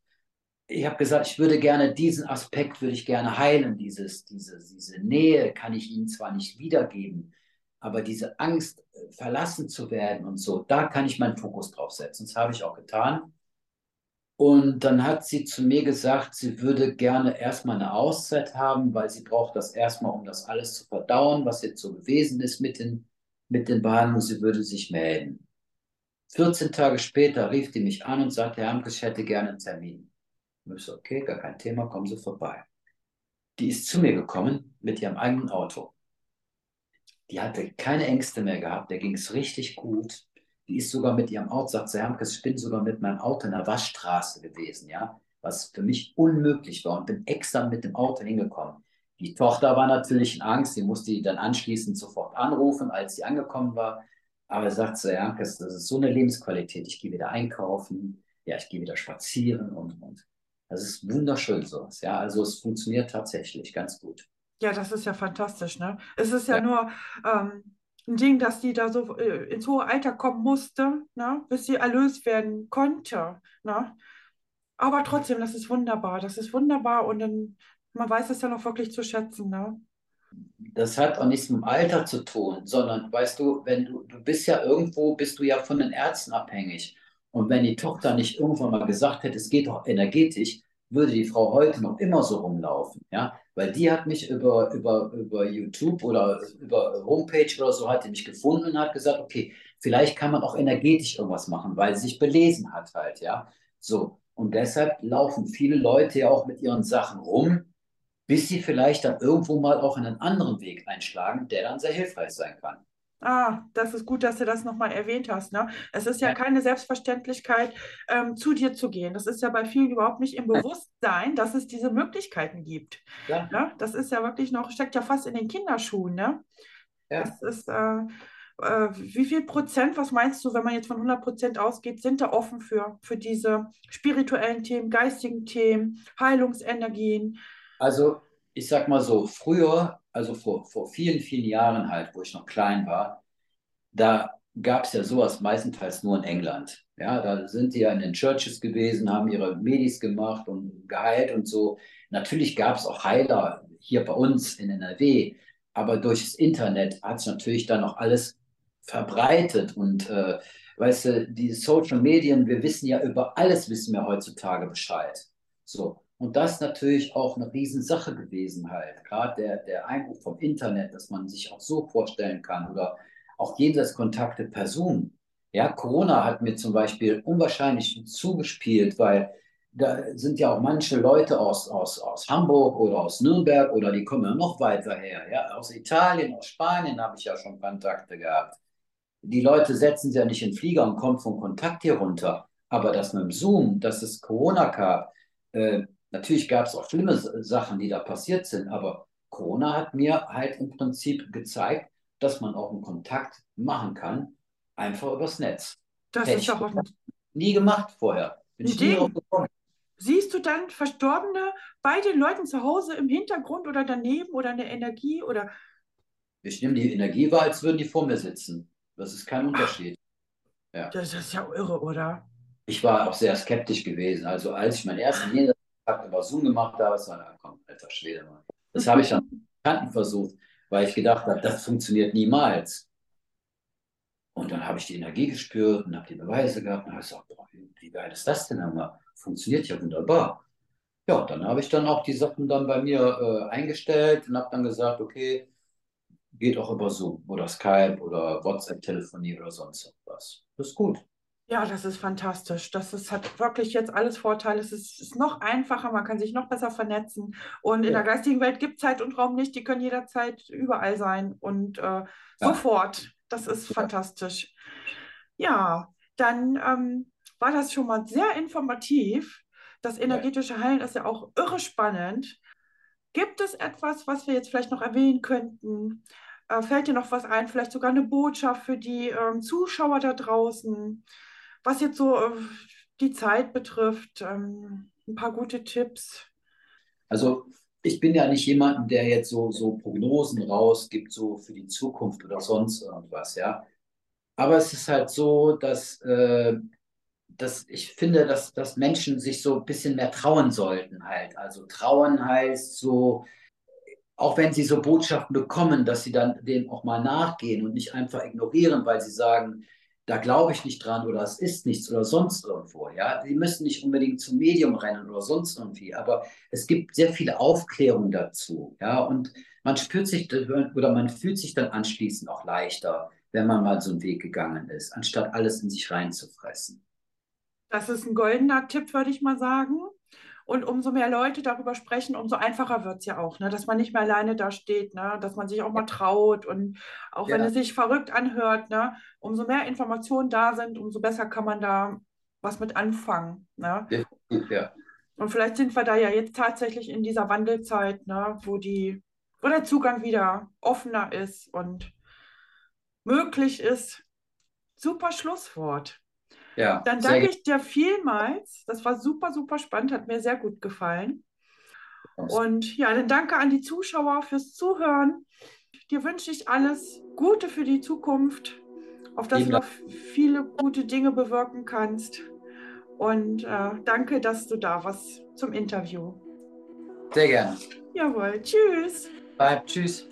Ich habe gesagt, ich würde gerne diesen Aspekt, würde ich gerne heilen. Dieses, diese, diese Nähe kann ich ihnen zwar nicht wiedergeben, aber diese Angst, verlassen zu werden und so, da kann ich meinen Fokus drauf setzen. Das habe ich auch getan. Und dann hat sie zu mir gesagt, sie würde gerne erstmal eine Auszeit haben, weil sie braucht das erstmal, um das alles zu verdauen, was jetzt so gewesen ist mit den, mit den Behandlungen. Sie würde sich melden. 14 Tage später rief die mich an und sagte, Herr Amkes, ich hätte gerne einen Termin. Ich so, okay, gar kein Thema, kommen Sie vorbei. Die ist zu mir gekommen mit ihrem eigenen Auto. Die hatte keine Ängste mehr gehabt, der ging es richtig gut. Die ist sogar mit ihrem Auto, sagt sie, Hermkes, ich bin sogar mit meinem Auto in der Waschstraße gewesen, ja, was für mich unmöglich war und bin extra mit dem Auto hingekommen. Die Tochter war natürlich in Angst, sie musste die dann anschließend sofort anrufen, als sie angekommen war. Aber sagt sie, Hermkes, das ist so eine Lebensqualität, ich gehe wieder einkaufen, ja, ich gehe wieder spazieren und, und. Das ist wunderschön sowas, ja, also es funktioniert tatsächlich ganz gut. Ja, das ist ja fantastisch, ne? Es ist ja, ja. nur ähm, ein Ding, dass die da so äh, ins hohe Alter kommen musste, ne, bis sie erlöst werden konnte. Ne? Aber trotzdem, das ist wunderbar. Das ist wunderbar und dann, man weiß es ja noch wirklich zu schätzen. Ne? Das hat auch nichts mit dem Alter zu tun, sondern weißt du, wenn du, du bist ja irgendwo, bist du ja von den Ärzten abhängig. Und wenn die Tochter nicht irgendwann mal gesagt hätte, es geht doch energetisch, würde die Frau heute noch immer so rumlaufen, ja, weil die hat mich über, über, über YouTube oder über Homepage oder so hat die mich gefunden und hat gesagt, okay, vielleicht kann man auch energetisch irgendwas machen, weil sie sich belesen hat halt, ja, so. Und deshalb laufen viele Leute ja auch mit ihren Sachen rum, bis sie vielleicht dann irgendwo mal auch einen anderen Weg einschlagen, der dann sehr hilfreich sein kann. Ah, das ist gut, dass du das nochmal erwähnt hast. Ne? Es ist ja, ja. keine Selbstverständlichkeit, ähm, zu dir zu gehen. Das ist ja bei vielen überhaupt nicht im Bewusstsein, dass es diese Möglichkeiten gibt. Ja. Ne? Das ist ja wirklich noch, steckt ja fast in den Kinderschuhen. Ne? Ja. Das ist, äh, äh, wie viel Prozent, was meinst du, wenn man jetzt von 100 Prozent ausgeht, sind da offen für, für diese spirituellen Themen, geistigen Themen, Heilungsenergien? Also, ich sag mal so, früher also vor, vor vielen, vielen Jahren halt, wo ich noch klein war, da gab es ja sowas meistenteils nur in England. Ja, da sind die ja in den Churches gewesen, haben ihre Medis gemacht und geheilt und so. Natürlich gab es auch Heiler hier bei uns in NRW, aber durch das Internet hat es natürlich dann auch alles verbreitet und äh, weißt du, die Social Medien, wir wissen ja über alles, wissen wir heutzutage Bescheid. So. Und das ist natürlich auch eine Riesensache gewesen halt. Gerade der, der Einbruch vom Internet, dass man sich auch so vorstellen kann oder auch jenseits Kontakte per Zoom. Ja, Corona hat mir zum Beispiel unwahrscheinlich zugespielt, weil da sind ja auch manche Leute aus, aus, aus Hamburg oder aus Nürnberg oder die kommen ja noch weiter her. Ja? Aus Italien, aus Spanien habe ich ja schon Kontakte gehabt. Die Leute setzen sich ja nicht in den Flieger und kommen von Kontakt hier runter. Aber das mit dem Zoom, dass es Corona gab, äh, natürlich gab es auch schlimme Sachen, die da passiert sind, aber Corona hat mir halt im Prinzip gezeigt, dass man auch einen Kontakt machen kann, einfach übers Netz. Das Hätte ist auch nie gemacht vorher. Bin ich nie gekommen. Siehst du dann Verstorbene bei den Leuten zu Hause im Hintergrund oder daneben oder eine Energie oder? Ich nehme die Energie wahr, als würden die vor mir sitzen. Das ist kein Unterschied. Ja. Das ist ja irre, oder? Ich war auch sehr skeptisch gewesen. Also als ich meinen ersten Jenseitskontakt über Zoom gemacht habe, so, na komm, alter Schwede, Mann. Das habe ich dann Kanten versucht, weil ich gedacht habe, das funktioniert niemals. Und dann habe ich die Energie gespürt und habe die Beweise gehabt und habe gesagt, boah, wie geil ist das denn? Immer? Funktioniert ja wunderbar. Ja, dann habe ich dann auch die Sachen dann bei mir äh, eingestellt und habe dann gesagt, okay, geht auch über Zoom oder Skype oder WhatsApp-Telefonie oder sonst was. Das ist gut. Ja, das ist fantastisch. Das ist, hat wirklich jetzt alles Vorteile. Es ist, ist noch einfacher, man kann sich noch besser vernetzen. Und in ja. der geistigen Welt gibt es Zeit und Raum nicht. Die können jederzeit überall sein und äh, ja. sofort. Das ist ja. fantastisch. Ja, dann ähm, war das schon mal sehr informativ. Das energetische Heilen ist ja auch irre spannend. Gibt es etwas, was wir jetzt vielleicht noch erwähnen könnten? Äh, fällt dir noch was ein? Vielleicht sogar eine Botschaft für die ähm, Zuschauer da draußen? Was jetzt so äh, die Zeit betrifft, ähm, ein paar gute Tipps. Also ich bin ja nicht jemand, der jetzt so, so Prognosen rausgibt, so für die Zukunft oder sonst irgendwas, ja. Aber es ist halt so, dass, äh, dass ich finde, dass, dass Menschen sich so ein bisschen mehr trauen sollten halt. Also trauen heißt so, auch wenn sie so Botschaften bekommen, dass sie dann dem auch mal nachgehen und nicht einfach ignorieren, weil sie sagen, da glaube ich nicht dran oder es ist nichts oder sonst irgendwo. Ja, sie müssen nicht unbedingt zum Medium rennen oder sonst irgendwie, aber es gibt sehr viele Aufklärungen dazu. Ja, und man spürt sich oder man fühlt sich dann anschließend auch leichter, wenn man mal so einen Weg gegangen ist, anstatt alles in sich reinzufressen. Das ist ein goldener Tipp, würde ich mal sagen. Und umso mehr Leute darüber sprechen, umso einfacher wird es ja auch, ne? dass man nicht mehr alleine da steht, ne? dass man sich auch mal traut und auch ja. wenn es sich verrückt anhört, ne? umso mehr Informationen da sind, umso besser kann man da was mit anfangen. Ne? Ja. Und vielleicht sind wir da ja jetzt tatsächlich in dieser Wandelzeit, ne? wo, die, wo der Zugang wieder offener ist und möglich ist. Super Schlusswort. Ja, Dann danke ich dir vielmals. Das war super, super spannend, hat mir sehr gut gefallen. Und ja, dann danke an die Zuschauer fürs Zuhören. Dir wünsche ich alles Gute für die Zukunft, auf dass du noch viele gute Dinge bewirken kannst. Und äh, danke, dass du da warst zum Interview. Sehr gerne. Jawohl. Tschüss. Bye. Tschüss.